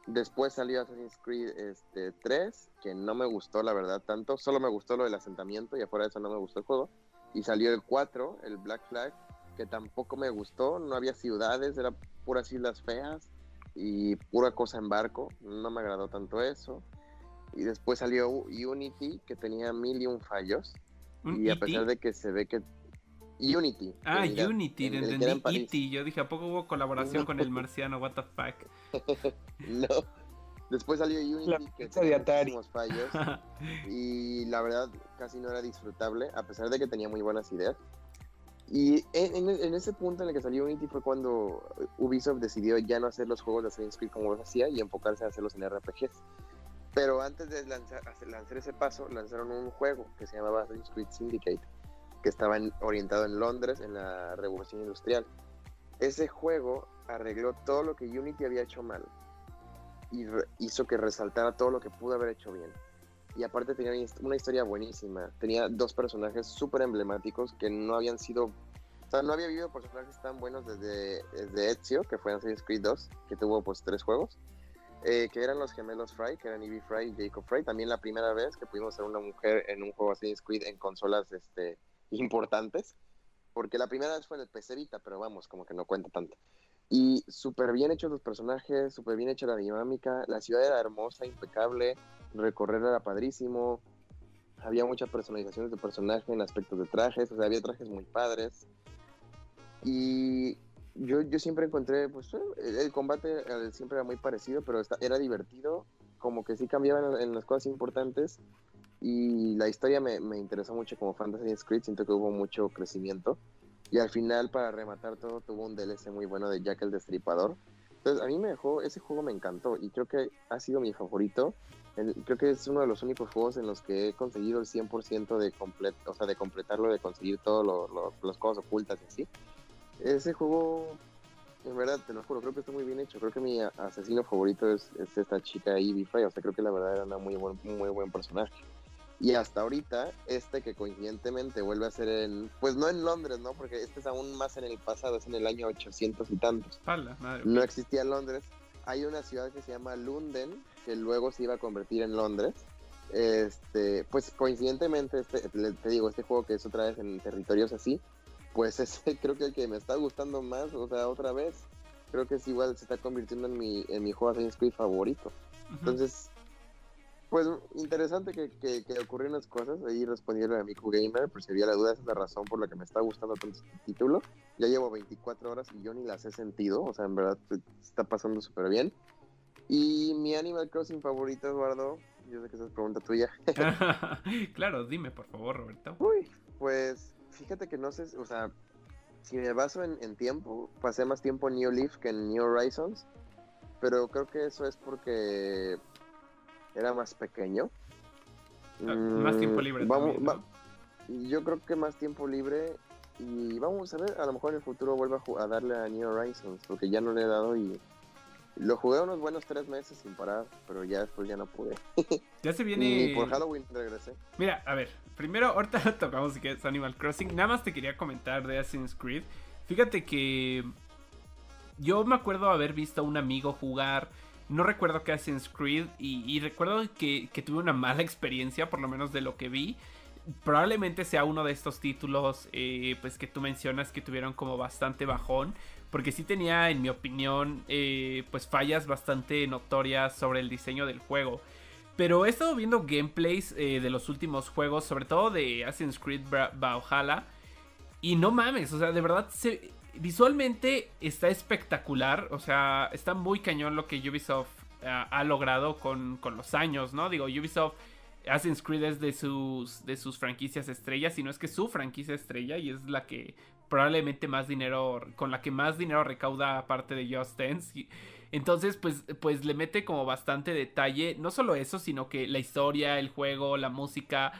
Después salió Assassin's Creed este, 3, que no me gustó la verdad tanto, solo me gustó lo del asentamiento y afuera de eso no me gustó el juego. Y salió el 4, el Black Flag, que tampoco me gustó, no había ciudades, era puras islas feas y pura cosa en barco, no me agradó tanto eso. Y después salió Unity, que tenía mil y un fallos, ¿Un y a E.T.? pesar de que se ve que... Unity. Ah, Unity, era en entendí. E.T. Yo dije, ¿a poco hubo colaboración No. con el marciano? What the fuck. No. Después salió Unity, La que tenía muchísimos fallos. y la verdad casi no era disfrutable, a pesar de que tenía muy buenas ideas. Y en, en- en ese punto en el que salió Unity fue cuando Ubisoft decidió ya no hacer los juegos de Assassin's Creed como los hacía y enfocarse a hacerlos en RPGs. Pero antes de lanzar, ese paso, lanzaron un juego que se llamaba Assassin's Creed Syndicate, que estaba en- orientado en Londres en la Revolución Industrial. Ese juego arregló todo lo que Unity había hecho mal y hizo que resaltara todo lo que pudo haber hecho bien. Y aparte tenía una his- una historia buenísima. Tenía dos personajes súper emblemáticos que no habían sido... O sea, no había habido personajes tan buenos desde, desde Ezio, que fue en Assassin's Creed 2, que tuvo pues tres juegos. eh, que eran los gemelos Fry, que eran Evie Fry y Jacob Fry. También la primera vez que pudimos ser una mujer en un juego Assassin's Creed en consolas este, importantes. Porque la primera vez fue en el PC Vita, pero vamos, como que no cuenta tanto. Y súper bien hechos los personajes, súper bien hecha la dinámica. La ciudad era hermosa, impecable. Recorrer era padrísimo. Había muchas personalizaciones de personaje en aspectos de trajes. O sea, había trajes muy padres. Y yo, yo siempre encontré, pues el, el combate eh, siempre era muy parecido, pero era divertido. Como que sí cambiaban en, las cosas importantes. Y la historia me, me interesó mucho como fan de Assassin's Creed. Siento que hubo mucho crecimiento. Y al final, para rematar todo, tuvo un DLC muy bueno de Jack el Destripador. Entonces, a mí me dejó, ese juego me encantó y creo que ha sido mi favorito. El- creo que es uno de los únicos juegos en los que he conseguido el 100% de, complet, o sea, de completarlo, de conseguir todas las cosas ocultas y así. Ese juego, en verdad, te lo juro, creo que está muy bien hecho. Creo que mi asesino favorito es, es esta chica Evie Frey. O sea, creo que la verdad era una muy buen, muy buen personaje. Y hasta ahorita, este que coincidentemente vuelve a ser en, pues no en Londres, ¿no? Porque este es aún más en el pasado, es en el año 800 y tantos. Pala, madre. No existía Londres. Hay una ciudad que se llama Lunden, que luego se iba a convertir en Londres. Este, pues coincidentemente, este, te digo, este juego que es otra vez en territorios así, pues es creo que el que me está gustando más, o sea, otra vez. Creo que es igual, se está convirtiendo en mi, en mi juego Assassin's Creed favorito. Entonces, pues interesante que, que, que ocurrieron unas cosas. Ahí respondiendo a Miku Gamer, por si había la duda, esa es la razón por la que me está gustando tanto este título. Ya llevo 24 horas y yo ni las he sentido, o sea, en verdad se está pasando súper bien. Y mi Animal Crossing favorito, Eduardo, yo sé que esa es pregunta tuya. claro, dime por favor, Roberto. Uy, pues fíjate que no sé, o sea, si me baso en, en tiempo, pasé más tiempo en New Leaf que en New Horizons, pero creo que eso es porque era más pequeño. más tiempo Mm, libre. vamos, también. Yo creo que más tiempo libre y vamos a ver, a lo mejor en el futuro vuelva a, darle a New Horizons porque ya no le he dado y lo jugué unos buenos tres meses sin parar, pero ya después ya no pude. Ya se Y viene. por Halloween regresé. Mira, a ver, primero, ahorita tocamos si quieres Animal Crossing. Nada más te quería comentar de Assassin's Creed. Fíjate que yo me acuerdo haber visto a un amigo jugar. No recuerdo que Assassin's Creed. Y, y recuerdo que, tuve una mala experiencia, por lo menos de lo que vi. Probablemente sea uno de estos títulos eh, pues que tú mencionas que tuvieron como bastante bajón. Porque sí tenía, en mi opinión, eh, pues fallas bastante notorias sobre el diseño del juego. Pero he estado viendo gameplays eh, de los últimos juegos, sobre todo de Assassin's Creed Valhalla. Y no mames, o sea, de verdad, se, visualmente está espectacular. O sea, está muy cañón lo que Ubisoft ah, ha logrado con, con los años, ¿no? Digo, Ubisoft, Assassin's Creed es de sus, de sus franquicias estrellas, y no es que su franquicia estrella, y es la que probablemente más dinero, con la que más dinero recauda aparte de Just Dance. Entonces, pues, pues le mete como bastante detalle. No solo eso, sino que la historia, el juego, la música.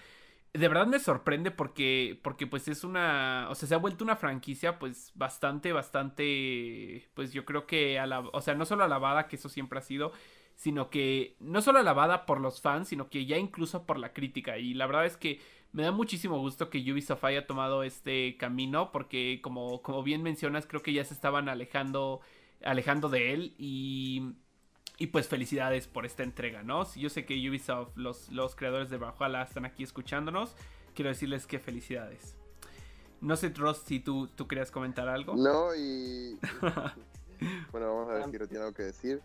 De verdad me sorprende porque, porque pues es una, o sea, se ha vuelto una franquicia pues bastante, bastante, pues yo creo que, alab- o sea, no solo alabada, que eso siempre ha sido, sino que no solo alabada por los fans, sino que ya incluso por la crítica. Y la verdad es que me da muchísimo gusto que Ubisoft haya tomado este camino porque como, como bien mencionas, creo que ya se estaban alejando alejando de él y, y pues felicidades por esta entrega, ¿no? Si Yo sé que Ubisoft, los, los creadores de Valhalla están aquí escuchándonos, quiero decirles que felicidades. No sé, Ross, si tú, tú querías comentar algo. No, y. bueno, vamos a ver si lo tiene algo que decir.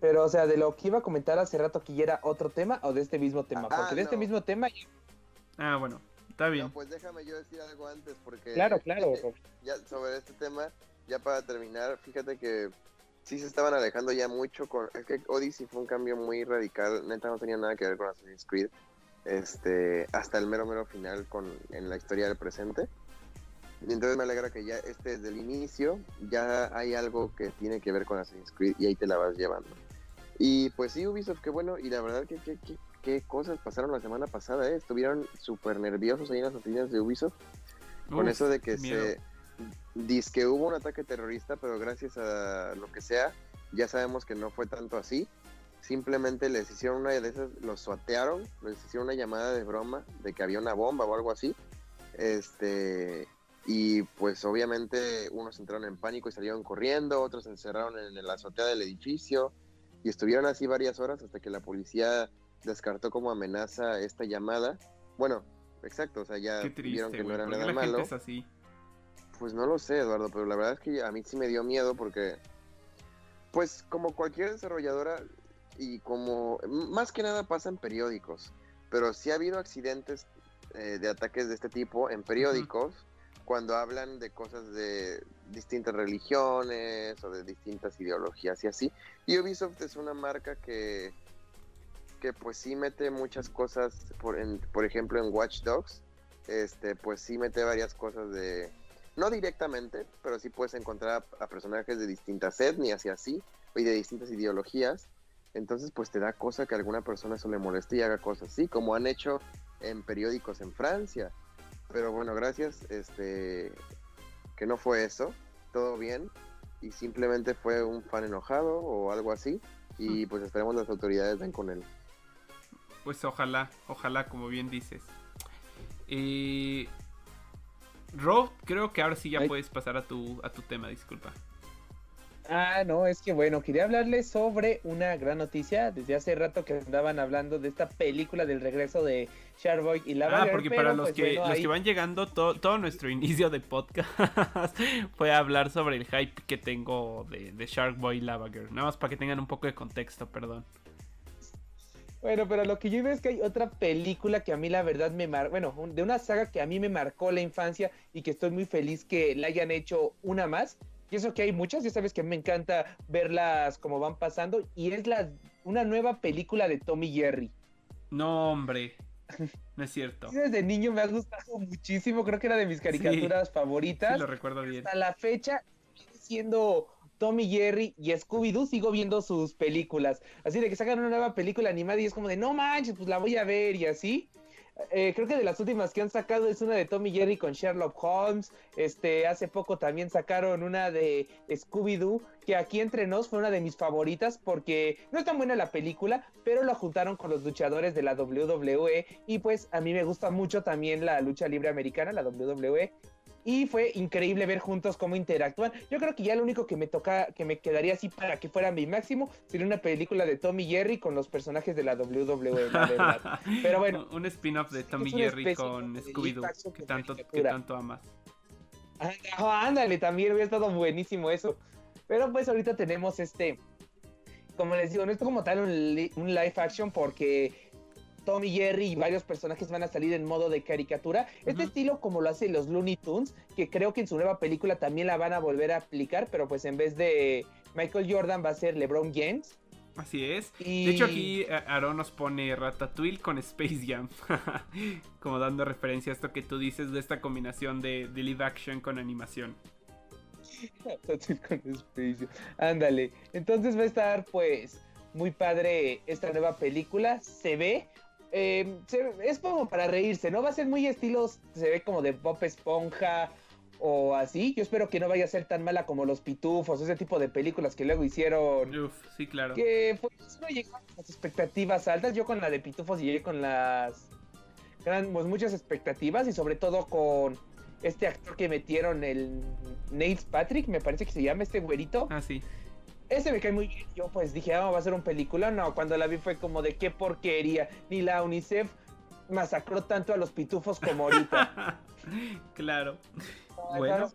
Pero, o sea, de lo que iba a comentar hace rato que ya era otro tema o de este mismo tema. Ah, Porque de este no. mismo tema, Ah, bueno, está bien. No, pues déjame yo decir algo antes, porque. claro, claro. ya sobre este tema, ya para terminar, fíjate que sí se estaban alejando ya mucho con... Es que Odyssey fue un cambio muy radical, neta no tenía nada que ver con Assassin's Creed, este, hasta el mero mero final con, en la historia del presente. Y entonces me alegra que ya este desde el inicio ya hay algo que tiene que ver con Assassin's Creed y ahí te la vas llevando. Y pues sí, Ubisoft, qué bueno, y la verdad que qué, qué- qué cosas pasaron la semana pasada, ¿eh? estuvieron súper nerviosos ahí en las oficinas de Ubisoft con eso de que miedo. se dice que hubo un ataque terrorista, pero gracias a lo que sea, ya sabemos que no fue tanto así. Simplemente les hicieron una de esas, los suatearon, les hicieron una llamada de broma de que había una bomba o algo así. Este, y pues obviamente unos entraron en pánico y salieron corriendo, otros se encerraron en la azotea del edificio y estuvieron así varias horas hasta que la policía descartó como amenaza esta llamada. Bueno, exacto, o sea, ya vieron que no era ¿Por qué nada la gente malo. es así? Pues no lo sé, Eduardo, pero la verdad es que a mí sí me dio miedo porque, pues como cualquier desarrolladora y como, más que nada pasa en periódicos, pero sí ha habido accidentes eh, de ataques de este tipo en periódicos cuando hablan de cosas de distintas religiones o de distintas ideologías y así. Y Ubisoft es una marca que, que pues sí mete muchas cosas, por, en- por ejemplo en Watch Dogs, este, pues sí mete varias cosas de, no directamente, pero sí puedes encontrar a, a personajes de distintas etnias y así, y de distintas ideologías. Entonces, pues te da cosa que a alguna persona eso le moleste y haga cosas así, como han hecho en periódicos en Francia. Pero bueno, gracias, este, que no fue eso, todo bien, y simplemente fue un fan enojado o algo así, y pues esperemos las autoridades den con él. Pues ojalá, ojalá, como bien dices. Eh, Rob, creo que ahora sí ya Ay. puedes pasar a tu, a tu tema, disculpa. Ah, no, es que bueno, quería hablarles sobre una gran noticia. Desde hace rato que andaban hablando de esta película del regreso de Sharkboy y Lava Ah, Girl, porque pero, para los, pues, que, bueno, los ahí- que van llegando, to- todo nuestro inicio de podcast fue hablar sobre el hype que tengo de, de Shark Boy y Lava Girl. Nada más para que tengan un poco de contexto, perdón. Bueno, pero lo que yo veo es que hay otra película que a mí la verdad me marcó, bueno, un- de una saga que a mí me marcó la infancia y que estoy muy feliz que la hayan hecho una más. Y eso que hay muchas, ya sabes que me encanta verlas como van pasando. Y es la, una nueva película de Tommy Jerry. No, hombre. No es cierto. Desde niño me ha gustado muchísimo, creo que era de mis caricaturas favoritas. Sí, lo recuerdo bien. hasta la fecha sigue siendo Tommy Jerry y Scooby-Doo sigo viendo sus películas. Así de que sacan una nueva película animada y es como de, no manches, pues la voy a ver y así. Eh, creo que de las últimas que han sacado es una de Tommy Jerry con Sherlock Holmes. Este, hace poco también sacaron una de Scooby-Doo, que aquí entre nos fue una de mis favoritas porque no es tan buena la película, pero la juntaron con los luchadores de la WWE y pues a mí me gusta mucho también la lucha libre americana, la WWE y fue increíble ver juntos cómo interactúan. Yo creo que ya lo único que me toca, que me quedaría así para que fuera mi máximo, sería una película de Tommy Jerry con los personajes de la WWE, la verdad. Pero bueno. un spin-off de Tommy Jerry con Scooby-Doo, que tanto, que tanto amas. ándale, también hubiera estado buenísimo eso. Pero pues ahorita tenemos este, como les digo, no es como tal un, un live action porque Tommy Jerry y varios personajes van a salir en modo de caricatura. Este estilo como lo hacen los Looney Tunes, que creo que en su nueva película también la van a volver a aplicar, pero pues en vez de Michael Jordan va a ser LeBron James. Así es. De hecho aquí eh, Aaron nos pone Ratatouille con Space Jam. como dando referencia a esto que tú dices de esta combinación de, live action con animación. Ratatouille con Space Jam. Ándale. Entonces va a estar pues muy padre esta nueva película. Se ve eh, es como para reírse, ¿no? Va a ser muy estilos, se ve como de Pop Esponja o así. Yo espero que no vaya a ser tan mala como Los Pitufos, ese tipo de películas que luego hicieron. Uf, sí, claro. Que pues no llegaron las expectativas altas. Yo con la de Pitufos llegué con las. Eran pues, muchas expectativas y sobre todo con este actor que metieron, el Nate Patrick, me parece que se llama este güerito. Ah, sí ese me cae muy bien. Yo pues dije, ah, va a ser un película. No, cuando la vi fue como de qué porquería. Ni la UNICEF masacró tanto a los pitufos como ahorita. claro. Ah, bueno.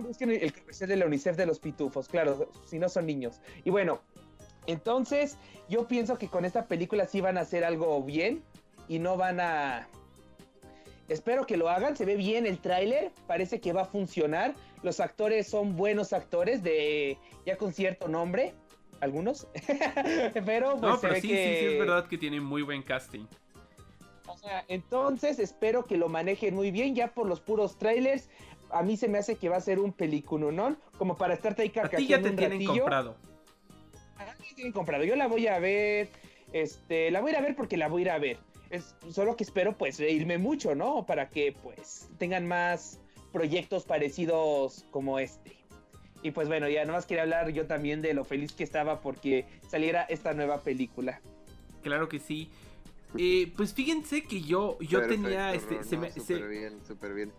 busquen el comercial de la UNICEF de los pitufos, claro, si no son niños. Y bueno, entonces yo pienso que con esta película sí van a hacer algo bien y no van a... Espero que lo hagan, se ve bien el tráiler, parece que va a funcionar los actores son buenos actores de ya con cierto nombre, algunos. pero pues no, pero sí, sí, sí, es verdad que tienen muy buen casting. O sea, entonces espero que lo manejen muy bien ya por los puros trailers. A mí se me hace que va a ser un película, ¿no? Como para estarte ahí carcajeando A ti ya te tienen comprado. A mí me tienen comprado. Yo la voy a ver, este, la voy a ir a ver porque la voy a ir a ver. Es solo que espero pues reírme mucho, ¿no? Para que pues tengan más proyectos parecidos como este. Y pues bueno, ya no más quería hablar yo también de lo feliz que estaba porque saliera esta nueva película. Claro que sí. Eh, pues fíjense que yo, yo tenía este. se súper bien, súper bien.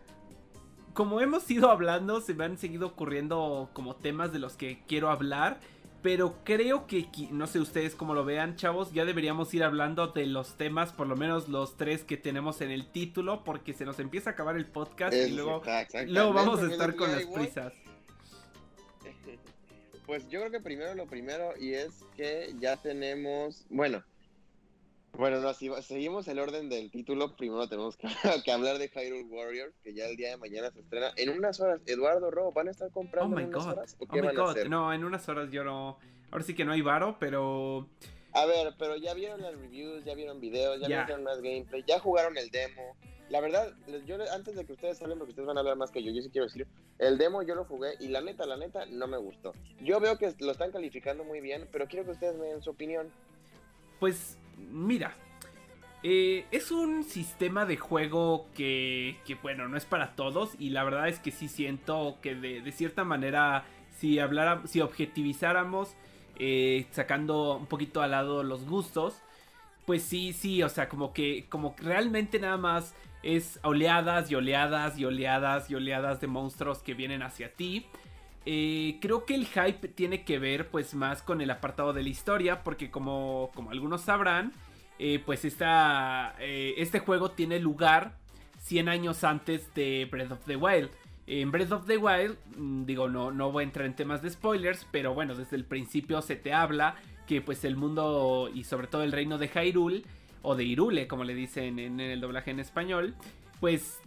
Como hemos ido hablando, se me han seguido ocurriendo como temas de los que quiero hablar. Pero creo que, no sé ustedes cómo lo vean, chavos, ya deberíamos ir hablando de los temas, por lo menos los tres que tenemos en el título, porque se nos empieza a acabar el podcast y luego, luego vamos a estar con las prisas. Pues yo creo que primero lo primero y es que ya tenemos, bueno, bueno, no, si seguimos el orden del título, primero tenemos que, hablar de Hyrule Warriors, que ya el día de mañana se estrena. En unas horas, Eduardo Ro, ¿van a estar comprando oh en unas horas? ¿O qué oh van a hacer? No, en unas horas yo no. Ahora sí que no hay varo, pero. A ver, pero ya vieron las reviews, ya vieron videos, ya vieron más gameplay, ya jugaron el demo. La verdad, yo antes de que ustedes hablen, porque ustedes van a hablar más que yo, yo sí quiero decir, el demo yo lo jugué y la neta, la neta, no me gustó. Yo veo que lo están calificando muy bien, pero quiero que ustedes me den su opinión. Pues mira, eh, es un sistema de juego que, bueno, no es para todos y la verdad es que sí siento que de, cierta manera, si hablara, si objetivizáramos, eh, sacando un poquito al lado los gustos, pues sí, sí, o sea, como que, como realmente nada más es oleadas y oleadas y oleadas y oleadas de monstruos que vienen hacia ti. Eh, creo que el hype tiene que ver pues más con el apartado de la historia, porque como, como algunos sabrán, eh, pues esta, eh, este juego tiene lugar 100 años antes de Breath of the Wild. En Breath of the Wild, mm, digo, no, no voy a entrar en temas de spoilers, pero bueno, desde el principio se te habla que pues el mundo y sobre todo el reino de Hyrule, o de Irule, como le dicen en el doblaje en español, pues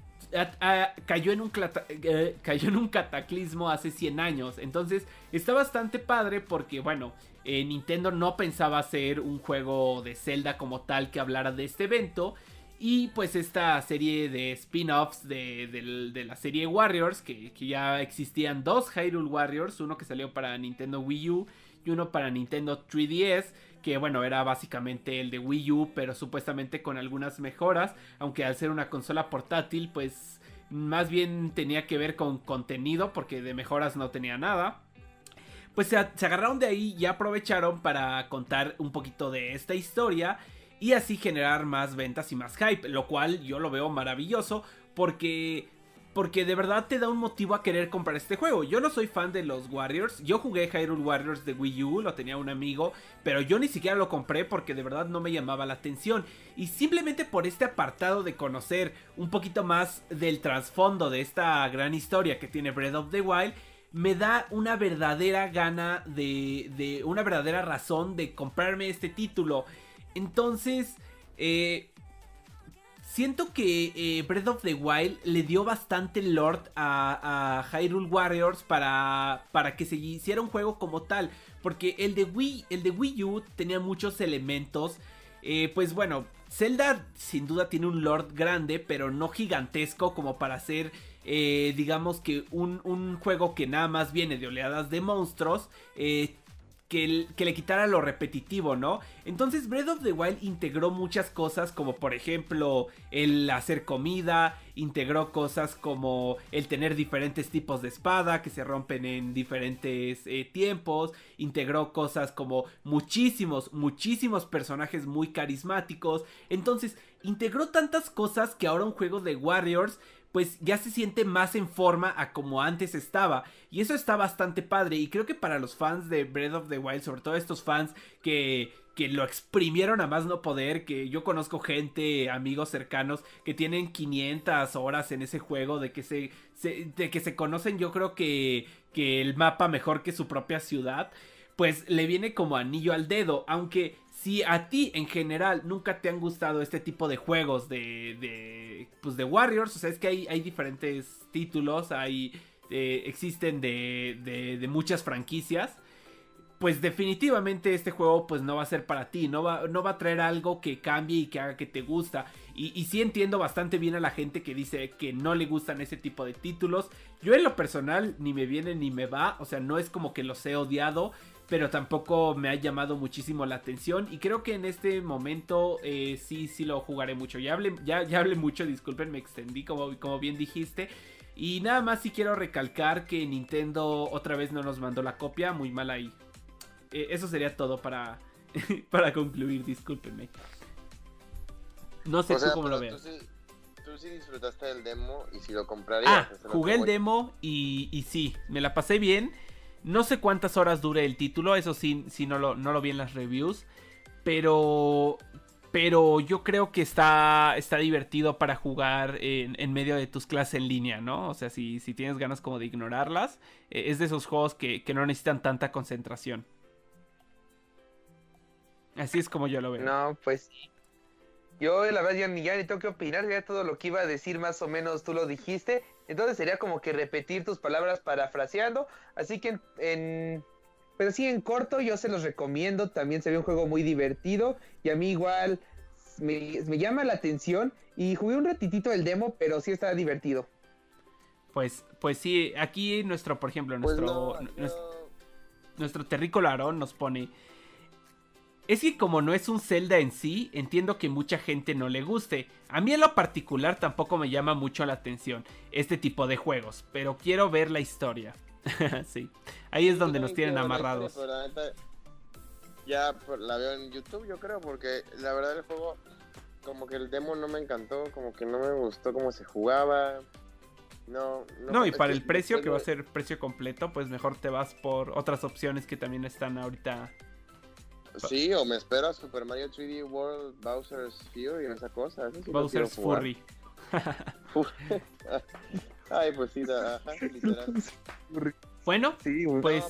cayó, en un eh, cayó en un cataclismo hace 100 años. Entonces está bastante padre porque, bueno, Nintendo no pensaba hacer un juego de Zelda como tal que hablara de este evento. Y pues esta serie de spin-offs de, la serie Warriors, que, que, ya existían dos Hyrule Warriors, uno que salió para Nintendo Wii U y uno para Nintendo 3DS, que bueno, era básicamente el de Wii U, pero supuestamente con algunas mejoras, aunque al ser una consola portátil, pues más bien tenía que ver con contenido, porque de mejoras no tenía nada. Pues se, agarraron de ahí y aprovecharon para contar un poquito de esta historia y así generar más ventas y más hype, lo cual yo lo veo maravilloso porque porque de verdad te da un motivo a querer comprar este juego. Yo no soy fan de los Warriors, yo jugué Hyrule Warriors de Wii U, lo tenía un amigo, pero yo ni siquiera lo compré porque de verdad no me llamaba la atención. Y simplemente por este apartado de conocer un poquito más del trasfondo de esta gran historia que tiene Breath of the Wild, me da una verdadera gana de, de una verdadera razón de comprarme este título. Entonces, eh, siento que eh, Breath of the Wild le dio bastante lord a, Hyrule Warriors para, para que se hiciera un juego como tal. Porque el de Wii, el de Wii U tenía muchos elementos. Eh, pues bueno, Zelda sin duda tiene un lord grande, pero no gigantesco como para ser eh, digamos que un, juego que nada más viene de oleadas de monstruos, eh, que, que, le quitara lo repetitivo, ¿no? Entonces Breath of the Wild integró muchas cosas como por ejemplo el hacer comida, integró cosas como el tener diferentes tipos de espada que se rompen en diferentes eh, tiempos, integró cosas como muchísimos, muchísimos personajes muy carismáticos, entonces integró tantas cosas que ahora un juego de Warriors pues ya se siente más en forma a como antes estaba. Y eso está bastante padre. Y creo que para los fans de Breath of the Wild, sobre todo estos fans que, que lo exprimieron a más no poder, que yo conozco gente, amigos cercanos, que tienen 500 horas en ese juego, de que se, de que se conocen yo creo que, que el mapa mejor que su propia ciudad, pues le viene como anillo al dedo, aunque si a ti en general nunca te han gustado este tipo de juegos de, pues de Warriors, o sea, es que hay, hay diferentes títulos, hay, eh, existen de, de, de, muchas franquicias, pues definitivamente este juego pues no va a ser para ti, no va, no va a traer algo que cambie y que haga que te gusta. Y, y sí entiendo bastante bien a la gente que dice que no le gustan ese tipo de títulos. Yo en lo personal ni me viene ni me va, o sea, no es como que los he odiado pero tampoco me ha llamado muchísimo la atención y creo que en este momento eh, sí, sí lo jugaré mucho. Ya hablé, ya, ya hablé mucho, disculpen, me extendí como, como bien dijiste. Y nada más sí quiero recalcar que Nintendo otra vez no nos mandó la copia, muy mal ahí. Eh, eso sería todo para, para concluir, discúlpenme. No sé tú cómo lo veas. Tú sí, disfrutaste del demo y si lo comprarías. Ah, jugué el demo y, y sí, me la pasé bien. No sé cuántas horas dure el título, eso sí, sí no, lo, no lo vi en las reviews. Pero, pero yo creo que está, está divertido para jugar en, medio de tus clases en línea, ¿no? O sea, si, si tienes ganas como de ignorarlas, eh, es de esos juegos que, que, no necesitan tanta concentración. Así es como yo lo veo. No, pues yo la verdad ya ni, ya ni tengo que opinar, ya todo lo que iba a decir más o menos tú lo dijiste. Entonces sería como que repetir tus palabras parafraseando. Así que en, pues así en corto yo se los recomiendo. También se ve un juego muy divertido. Y a mí igual me, llama la atención. Y jugué un ratitito el demo, pero sí está divertido. Pues, pues sí, aquí nuestro, por ejemplo, pues nuestro, nuestro, nuestro terrícola nos pone es que como no es un Zelda en sí, entiendo que mucha gente no le guste. A mí en lo particular tampoco me llama mucho la atención este tipo de juegos, pero quiero ver la historia. sí, ahí es donde nos tienen amarrados. ya la veo en YouTube, yo creo, porque la verdad el juego, como que el demo no me encantó, como que no me gustó cómo se jugaba. No, no, no y para el precio, que va a ser precio completo, pues mejor te vas por otras opciones que también están ahorita Sí, o me espero a Super Mario 3D World Bowser's Fury, esa cosa. Bowser's Furry. Ay, pues sí, ajá, literal. Bueno, pues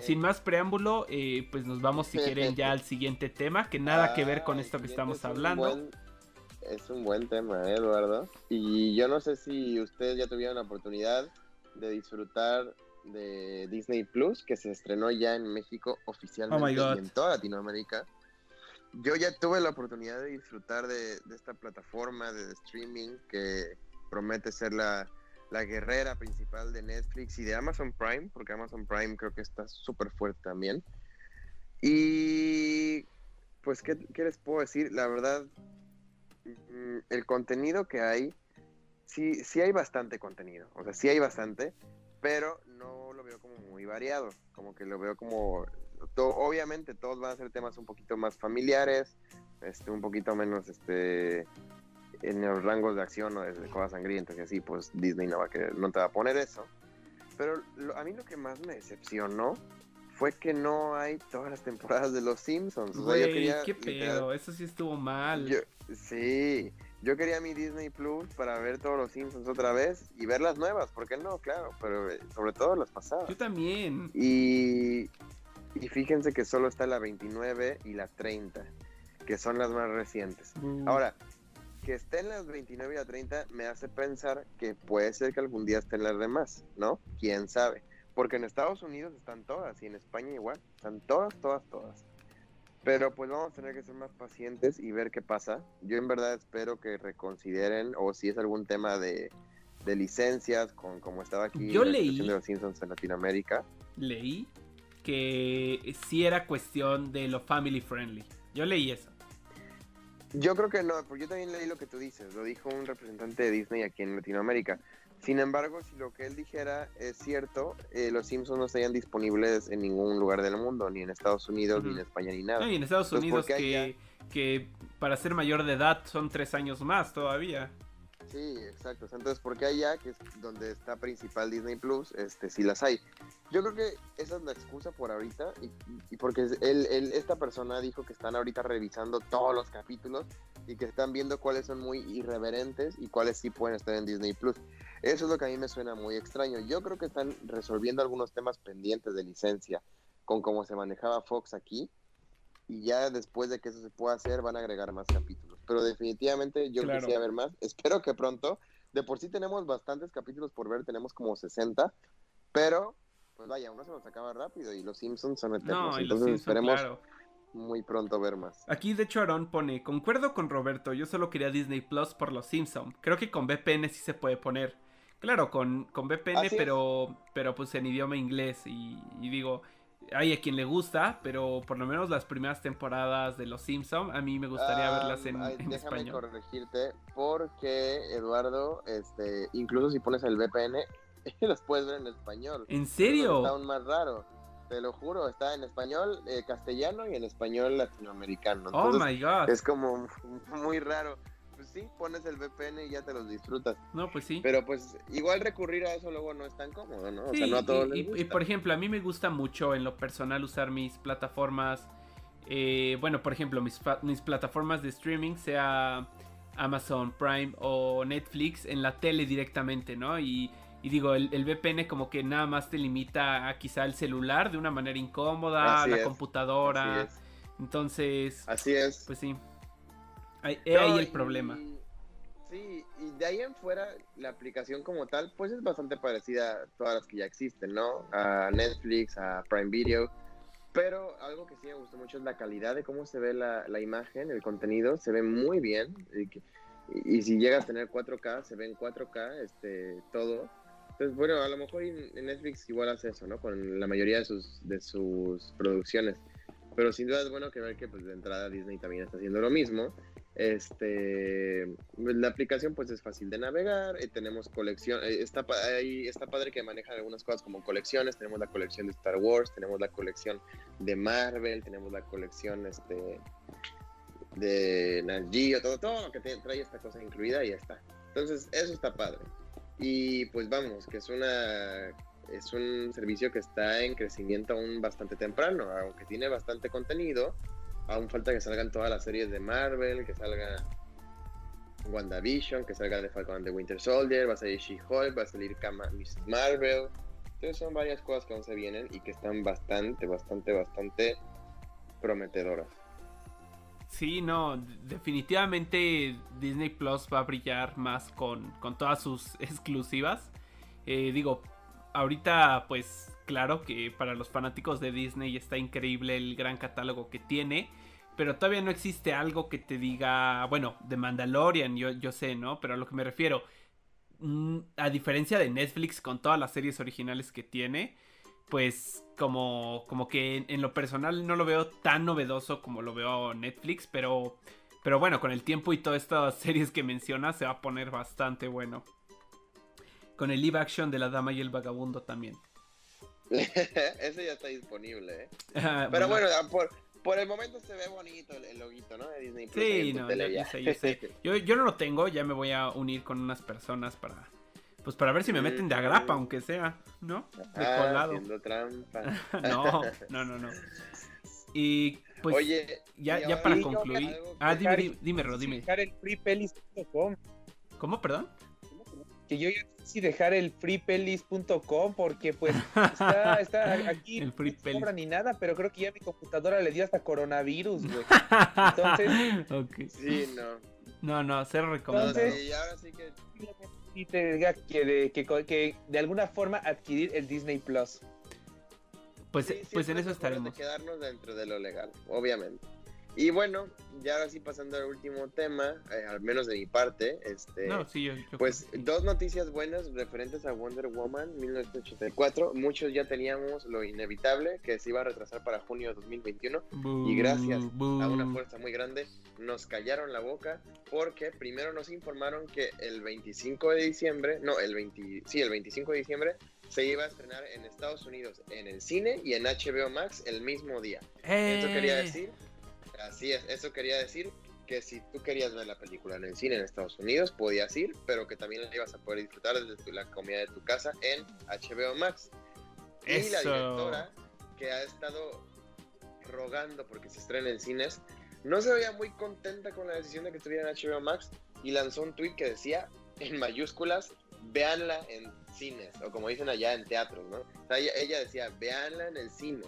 sin más preámbulo, eh, pues nos vamos si quieren ya al siguiente tema, que nada que ver con esto que estamos hablando. es un buen tema, ¿eh, Eduardo. Y yo no sé si ustedes ya tuvieron la oportunidad de disfrutar de Disney Plus que se estrenó ya en México oficialmente oh y en toda Latinoamérica yo ya tuve la oportunidad de disfrutar de, de esta plataforma de streaming que promete ser la, la guerrera principal de Netflix y de Amazon Prime, porque Amazon Prime creo que está súper fuerte también. Y pues, ¿qué, ¿qué, les puedo decir? La verdad, mm, el contenido que hay, sí, sí hay bastante contenido, o sea, sí hay bastante, pero no lo veo como muy variado, como que lo veo como, to, obviamente todos van a ser temas un poquito más familiares, este, un poquito menos, este, en los rangos de acción o de cosas sangrientas y así, pues Disney no va a querer, no te va a poner eso. Pero lo, a mí lo que más me decepcionó fue que no hay todas las temporadas de Los Simpsons. Güey, o sea, yo quería, qué pedo, literal, eso sí estuvo mal. Yo, sí, yo quería mi Disney Plus para ver todos los Simpsons otra vez y ver las nuevas, ¿por qué no? Claro, pero eh, sobre todo las pasadas. Yo también. Y, y fíjense que solo está la 29 y la 30, que son las más recientes. Mm. Ahora, que esté en las 29 y la 30 me hace pensar que puede ser que algún día estén las demás, ¿no? ¿Quién sabe? Porque en Estados Unidos están todas y en España igual, están todas, todas, todas. Pero pues vamos a tener que ser más pacientes y ver qué pasa. Yo en verdad espero que reconsideren o si es algún tema de, de licencias, con como estaba aquí Yo la leí, de los Simpsons en Latinoamérica. Leí que sí era cuestión de lo family friendly. Yo leí eso. Yo creo que no, porque yo también leí lo que tú dices, lo dijo un representante de Disney aquí en Latinoamérica. Sin embargo, si lo que él dijera es cierto, eh, los Simpsons no estarían disponibles en ningún lugar del mundo, ni en Estados Unidos, uh -huh. ni en España, ni nada. No, y en Estados Entonces, Unidos que, allá... que para ser mayor de edad son tres años más todavía. Sí, exacto. Entonces, ¿por qué allá, que es donde está principal Disney Plus, este, sí las hay? Yo creo que esa es la excusa por ahorita, y, y porque él, él, esta persona dijo que están ahorita revisando todos los capítulos y que están viendo cuáles son muy irreverentes y cuáles sí pueden estar en Disney Plus. Eso es lo que a mí me suena muy extraño. Yo creo que están resolviendo algunos temas pendientes de licencia con cómo se manejaba Fox aquí, y ya después de que eso se pueda hacer van a agregar más capítulos. Pero definitivamente yo claro. quisiera ver más. Espero que pronto. De por sí tenemos bastantes capítulos por ver, tenemos como 60, pero pues vaya, uno se nos acaba rápido y los Simpsons son eternos. No, Entonces Simpsons, esperemos claro. muy pronto ver más. Aquí de hecho Aaron pone, concuerdo con Roberto, yo solo quería Disney Plus por los Simpsons. Creo que con VPN sí se puede poner. Claro, con, con VPN, pero, pero pues en idioma inglés. Y, y digo, hay a quien le gusta, pero por lo menos las primeras temporadas de Los Simpson a mí me gustaría Ah, verlas en, ay, en déjame español. corregirte, porque Eduardo, este, incluso si pones el VPN, los puedes ver en español. ¿En serio? Está aún más raro. Te lo juro, está en español eh, castellano y en español latinoamericano. Oh my god. es como muy raro. Pues sí, pones el VPN y ya te los disfrutas. No, pues sí. Pero pues igual recurrir a eso luego no es tan cómodo, ¿no? O Sí, sea, no a todos y, les y- gusta. y, por ejemplo, a mí me gusta mucho en lo personal usar mis plataformas. eh, bueno, por ejemplo, mis, mis plataformas de streaming, sea Amazon Prime o Netflix, en la tele directamente, ¿no? Y, y digo, el, el VPN como que nada más te limita a quizá el celular de una manera incómoda, Así la es, computadora. Así es. Entonces, Así es. pues sí. Ahí, he ahí el y- problema. Sí, y de ahí en fuera, la aplicación como tal, pues es bastante parecida a todas las que ya existen, ¿no? A Netflix, a Prime Video. Pero algo que sí me gustó mucho es la calidad de cómo se ve la, la imagen, el contenido, se ve muy bien. Y, que- y- y si llegas a tener 4K, se ve en 4K, este, todo. Entonces, bueno, a lo mejor en en Netflix igual hace eso, ¿no? Con la mayoría de sus, de sus producciones. Pero sin duda es bueno que ver que pues de entrada Disney también está haciendo lo mismo. Este, la aplicación pues es fácil de navegar, eh, tenemos colección, eh, está, ahí está padre que maneja algunas cosas como colecciones, tenemos la colección de Star Wars, tenemos la colección de Marvel, tenemos la colección este de Nat Geo, todo, todo lo que te- trae esta cosa incluida y ya está. Entonces, eso está padre. Y pues vamos, que es una es un servicio que está en crecimiento aún bastante temprano, aunque tiene bastante contenido. Aún falta que salgan todas las series de Marvel, que salga WandaVision, que salga de Falcon and the Winter Soldier, va a salir She-Hulk, va a salir Kama- Miss Marvel. Entonces son varias cosas que aún se vienen y que están bastante, bastante, bastante prometedoras. Sí, no, definitivamente Disney Plus va a brillar más con, con todas sus exclusivas. Eh, digo, ahorita pues claro que para los fanáticos de Disney está increíble el gran catálogo que tiene, pero todavía no existe algo que te diga, bueno, de Mandalorian, yo, yo sé, ¿no? Pero a lo que me refiero, mm, a diferencia de Netflix con todas las series originales que tiene, pues como, como que en, lo personal no lo veo tan novedoso como lo veo Netflix, pero, pero bueno, con el tiempo y todas estas series que mencionas se va a poner bastante bueno. Con el live action de La Dama y el Vagabundo también. Ese ya está disponible, ¿eh? Ah, pero bueno, por, por el momento se ve bonito el, loguito, ¿no? De Disney Plus. Sí, no, ya, sé, yo sé. Yo, no lo tengo, ya me voy a unir con unas personas para. Pues para ver si me meten de agrapa, aunque sea, ¿no? De ah, colado. trampa. no, no, no, no. Y pues. Oye, ya, ya para concluir. Ah, dime, dime, dime, dime. ¿Cómo, perdón? Que yo ya sí dejar el freepelis.com porque pues está, está aquí no cobra ni nada, pero creo que ya mi computadora le dio hasta coronavirus, güey. Entonces, okay. sí, no. No, no, cero recomendado. Entonces, y ahora sí que diga que de, que, que de alguna forma adquirir el Disney Plus. Pues, pues en eso estaremos. De quedarnos dentro de lo legal, obviamente. Y bueno, ya ahora sí pasando al último tema, eh, al menos de mi parte, este, pues dos noticias buenas referentes a Wonder Woman 1984. Muchos ya teníamos lo inevitable, que se iba a retrasar para junio de 2021. y gracias a una fuerza muy grande, nos callaron la boca porque primero nos informaron que el 25 de diciembre, no, el 20, sí, el 25 de diciembre se iba a estrenar en Estados Unidos en el cine y en HBO Max el mismo día. Eso quería ¡Eh! decir Así es, eso quería decir que si tú querías ver la película en el cine en Estados Unidos, podías ir, pero que también la ibas a poder disfrutar desde la comida de tu casa en HBO Max. Y la directora, que ha estado rogando porque se estrene en cines, no se veía muy contenta con la decisión de que estuviera en HBO Max y lanzó un tweet que decía en mayúsculas, véanla en cines, o como dicen allá en teatros, ¿no? O sea, ella, ella decía, véanla en el cine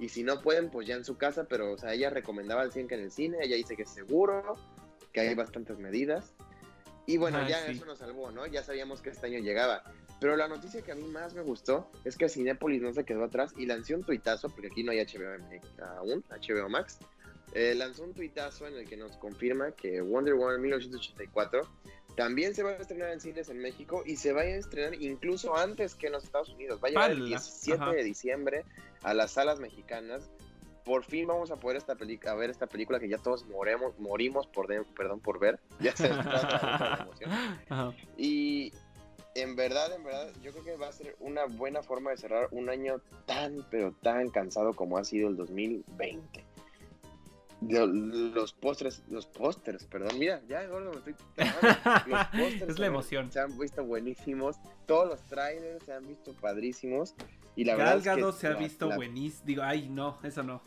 y si no pueden, pues ya en su casa, pero, o sea, ella recomendaba al 100 que en el cine, ella dice que es seguro, que hay bastantes medidas. Y bueno, ya eso nos salvó, ¿no? Ya sabíamos que este año llegaba. Pero la noticia que a mí más me gustó es que Cinepolis no se quedó atrás y lanzó un tuitazo, porque aquí no hay HBO aún, HBO Max. Eh, lanzó un tuitazo en el que nos confirma que Wonder Woman 1984 también se va a estrenar en cines en México y se va a estrenar incluso antes que en los Estados Unidos. Va a llegar el 17 de diciembre a las salas mexicanas. Por fin vamos a poder esta a ver esta película que ya todos moremos, morimos por perdón por ver. Ya se la emoción. Y en verdad, en verdad, yo creo que va a ser una buena forma de cerrar un año tan, pero tan cansado como ha sido el 2020 los postres, los pósters, perdón, mira, ya gordo, me estoy Los pósters es la emoción. Se han visto buenísimos, todos los trailers se han visto padrísimos y la verdad es que se ha visto buenísimo, digo, ay, no, eso no.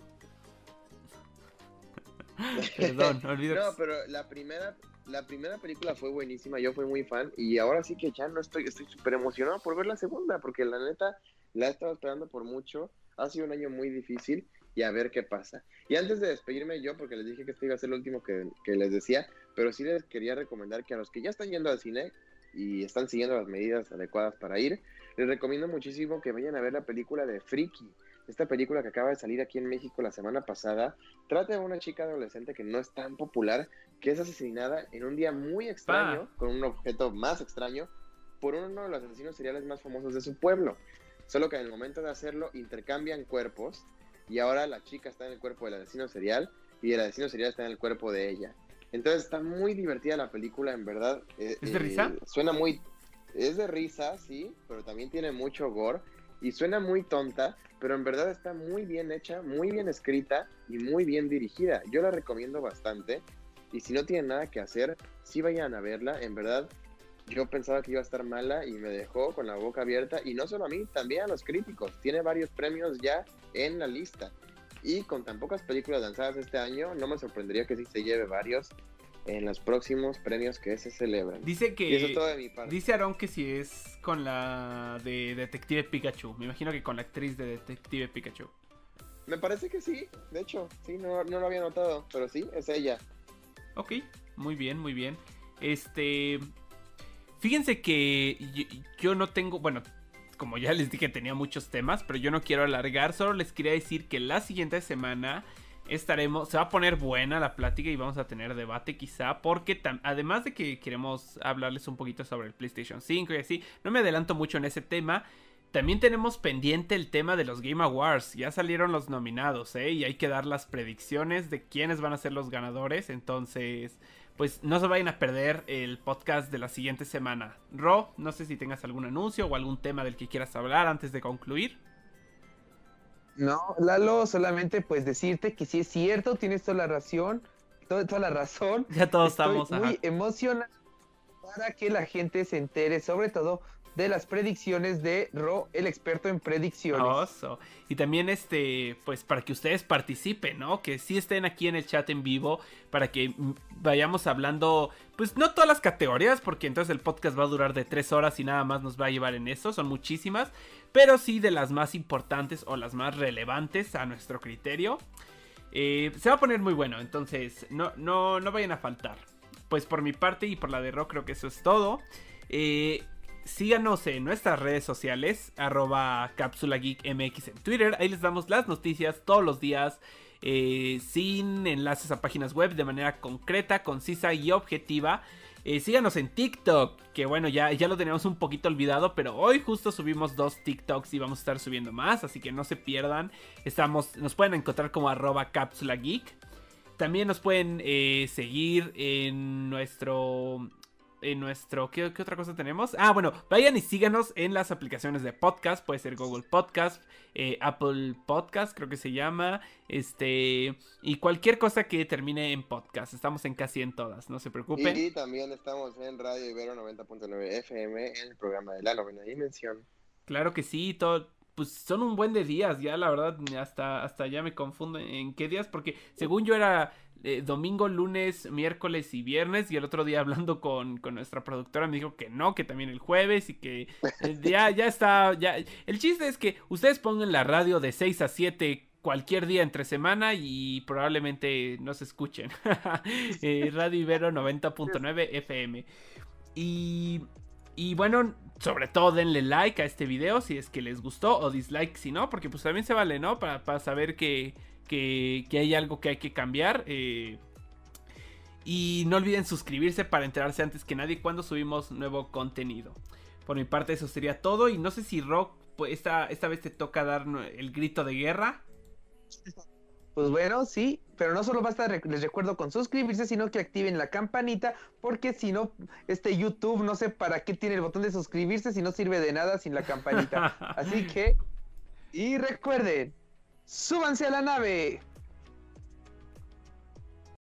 Perdón, olvido. No, pero la primera la primera película fue buenísima, yo fui muy fan y ahora sí que ya no estoy estoy súper emocionado por ver la segunda porque la neta la he estado esperando por mucho. Ha sido un año muy difícil y a ver qué pasa. Y antes de despedirme yo, porque les dije que este iba a ser lo último que, les decía, pero sí les quería recomendar que a los que ya están yendo al cine y están siguiendo las medidas adecuadas para ir, les recomiendo muchísimo que vayan a ver la película de Freaky. Esta película que acaba de salir aquí en México la semana pasada trata de una chica adolescente que no es tan popular, que es asesinada en un día muy extraño, con un objeto más extraño, por uno de los asesinos seriales más famosos de su pueblo. Solo que en el momento de hacerlo intercambian cuerpos y ahora la chica está en el cuerpo del asesino serial y el asesino serial está en el cuerpo de ella. Entonces está muy divertida la película, en verdad. Eh, ¿Es de risa? Eh, suena muy... Es de risa, sí, pero también tiene mucho gore y suena muy tonta, pero en verdad está muy bien hecha, muy bien escrita y muy bien dirigida. Yo la recomiendo bastante y si no tienen nada que hacer, sí vayan a verla, en verdad yo pensaba que iba a estar mala y me dejó con la boca abierta. Y no solo a mí, también a los críticos. Tiene varios premios ya en la lista. Y con tan pocas películas lanzadas este año, no me sorprendería que sí se lleve varios en los próximos premios que se celebran. Dice que. Dice Aaron que si es con la de Detective Pikachu. Me imagino que con la actriz de Detective Pikachu. Me parece que sí, de hecho, sí, no, no lo había notado, pero sí, es ella. Ok, muy bien, muy bien. Este. Fíjense que yo, no tengo, bueno, como ya les dije tenía muchos temas, pero yo no quiero alargar, solo les quería decir que la siguiente semana estaremos, se va a poner buena la plática y vamos a tener debate quizá, porque además de que queremos hablarles un poquito sobre el PlayStation 5 y así, no me adelanto mucho en ese tema. También tenemos pendiente el tema de los Game Awards. Ya salieron los nominados, ¿eh? Y hay que dar las predicciones de quiénes van a ser los ganadores. Entonces, pues no se vayan a perder el podcast de la siguiente semana. Ro, no sé si tengas algún anuncio o algún tema del que quieras hablar antes de concluir. No, Lalo, solamente pues decirte que si es cierto, tienes toda la razón, toda, la razón. Ya todos estamos muy emocionados para que la gente se entere, sobre todo de las predicciones de Ro, el experto en predicciones. Y también este, pues para que ustedes participen, ¿no? Que sí estén aquí en el chat en vivo para que vayamos hablando, pues no todas las categorías, porque entonces el podcast va a durar de tres horas y nada más nos va a llevar en eso, son muchísimas, pero sí de las más importantes o las más relevantes a nuestro criterio. Eh, se va a poner muy bueno, entonces no, no, no vayan a faltar. Pues por mi parte y por la de Ro creo que eso es todo. Eh, síganos en nuestras redes sociales, arroba Cápsula Geek MX en Twitter. Ahí les damos las noticias todos los días. Eh, sin enlaces a páginas web de manera concreta, concisa y objetiva. Eh, síganos en TikTok, que bueno, ya, ya lo teníamos un poquito olvidado, pero hoy justo subimos dos TikToks y vamos a estar subiendo más, así que no se pierdan. Estamos, nos pueden encontrar como arroba cápsula geek. También nos pueden eh, seguir en nuestro en nuestro... ¿qué, otra cosa tenemos? Ah, bueno, vayan y síganos en las aplicaciones de podcast. Puede ser Google Podcast, eh, Apple Podcast, creo que se llama. Este... Y cualquier cosa que termine en podcast. Estamos en casi en todas, no se preocupen. Y también estamos en Radio Ibero 90.9 FM, en el programa de la novena dimensión. Claro que sí, todo, pues son un buen de días, ya la verdad, hasta, hasta ya me confundo en qué días, porque según yo era eh, domingo, lunes, miércoles y viernes. Y el otro día hablando con, nuestra productora me dijo que no, que también el jueves y que ya, ya está. Ya. El chiste es que ustedes pongan la radio de 6 a 7 cualquier día entre semana y probablemente no se escuchen. Eh, radio Ibero 90.9 FM. Y, y bueno, sobre todo denle like a este video si es que les gustó o dislike si no, porque pues también se vale, ¿no? Para, para saber que que, hay algo que hay que cambiar. Eh, y no olviden suscribirse para enterarse antes que nadie cuando subimos nuevo contenido. Por mi parte eso sería todo. Y no sé si Rock, pues, esta, esta vez te toca dar el grito de guerra. Pues bueno, sí, pero no solo basta, les recuerdo con suscribirse, sino que activen la campanita, porque si no, este YouTube no sé para qué tiene el botón de suscribirse si no sirve de nada sin la campanita. Así que, y recuerden, súbanse a la nave.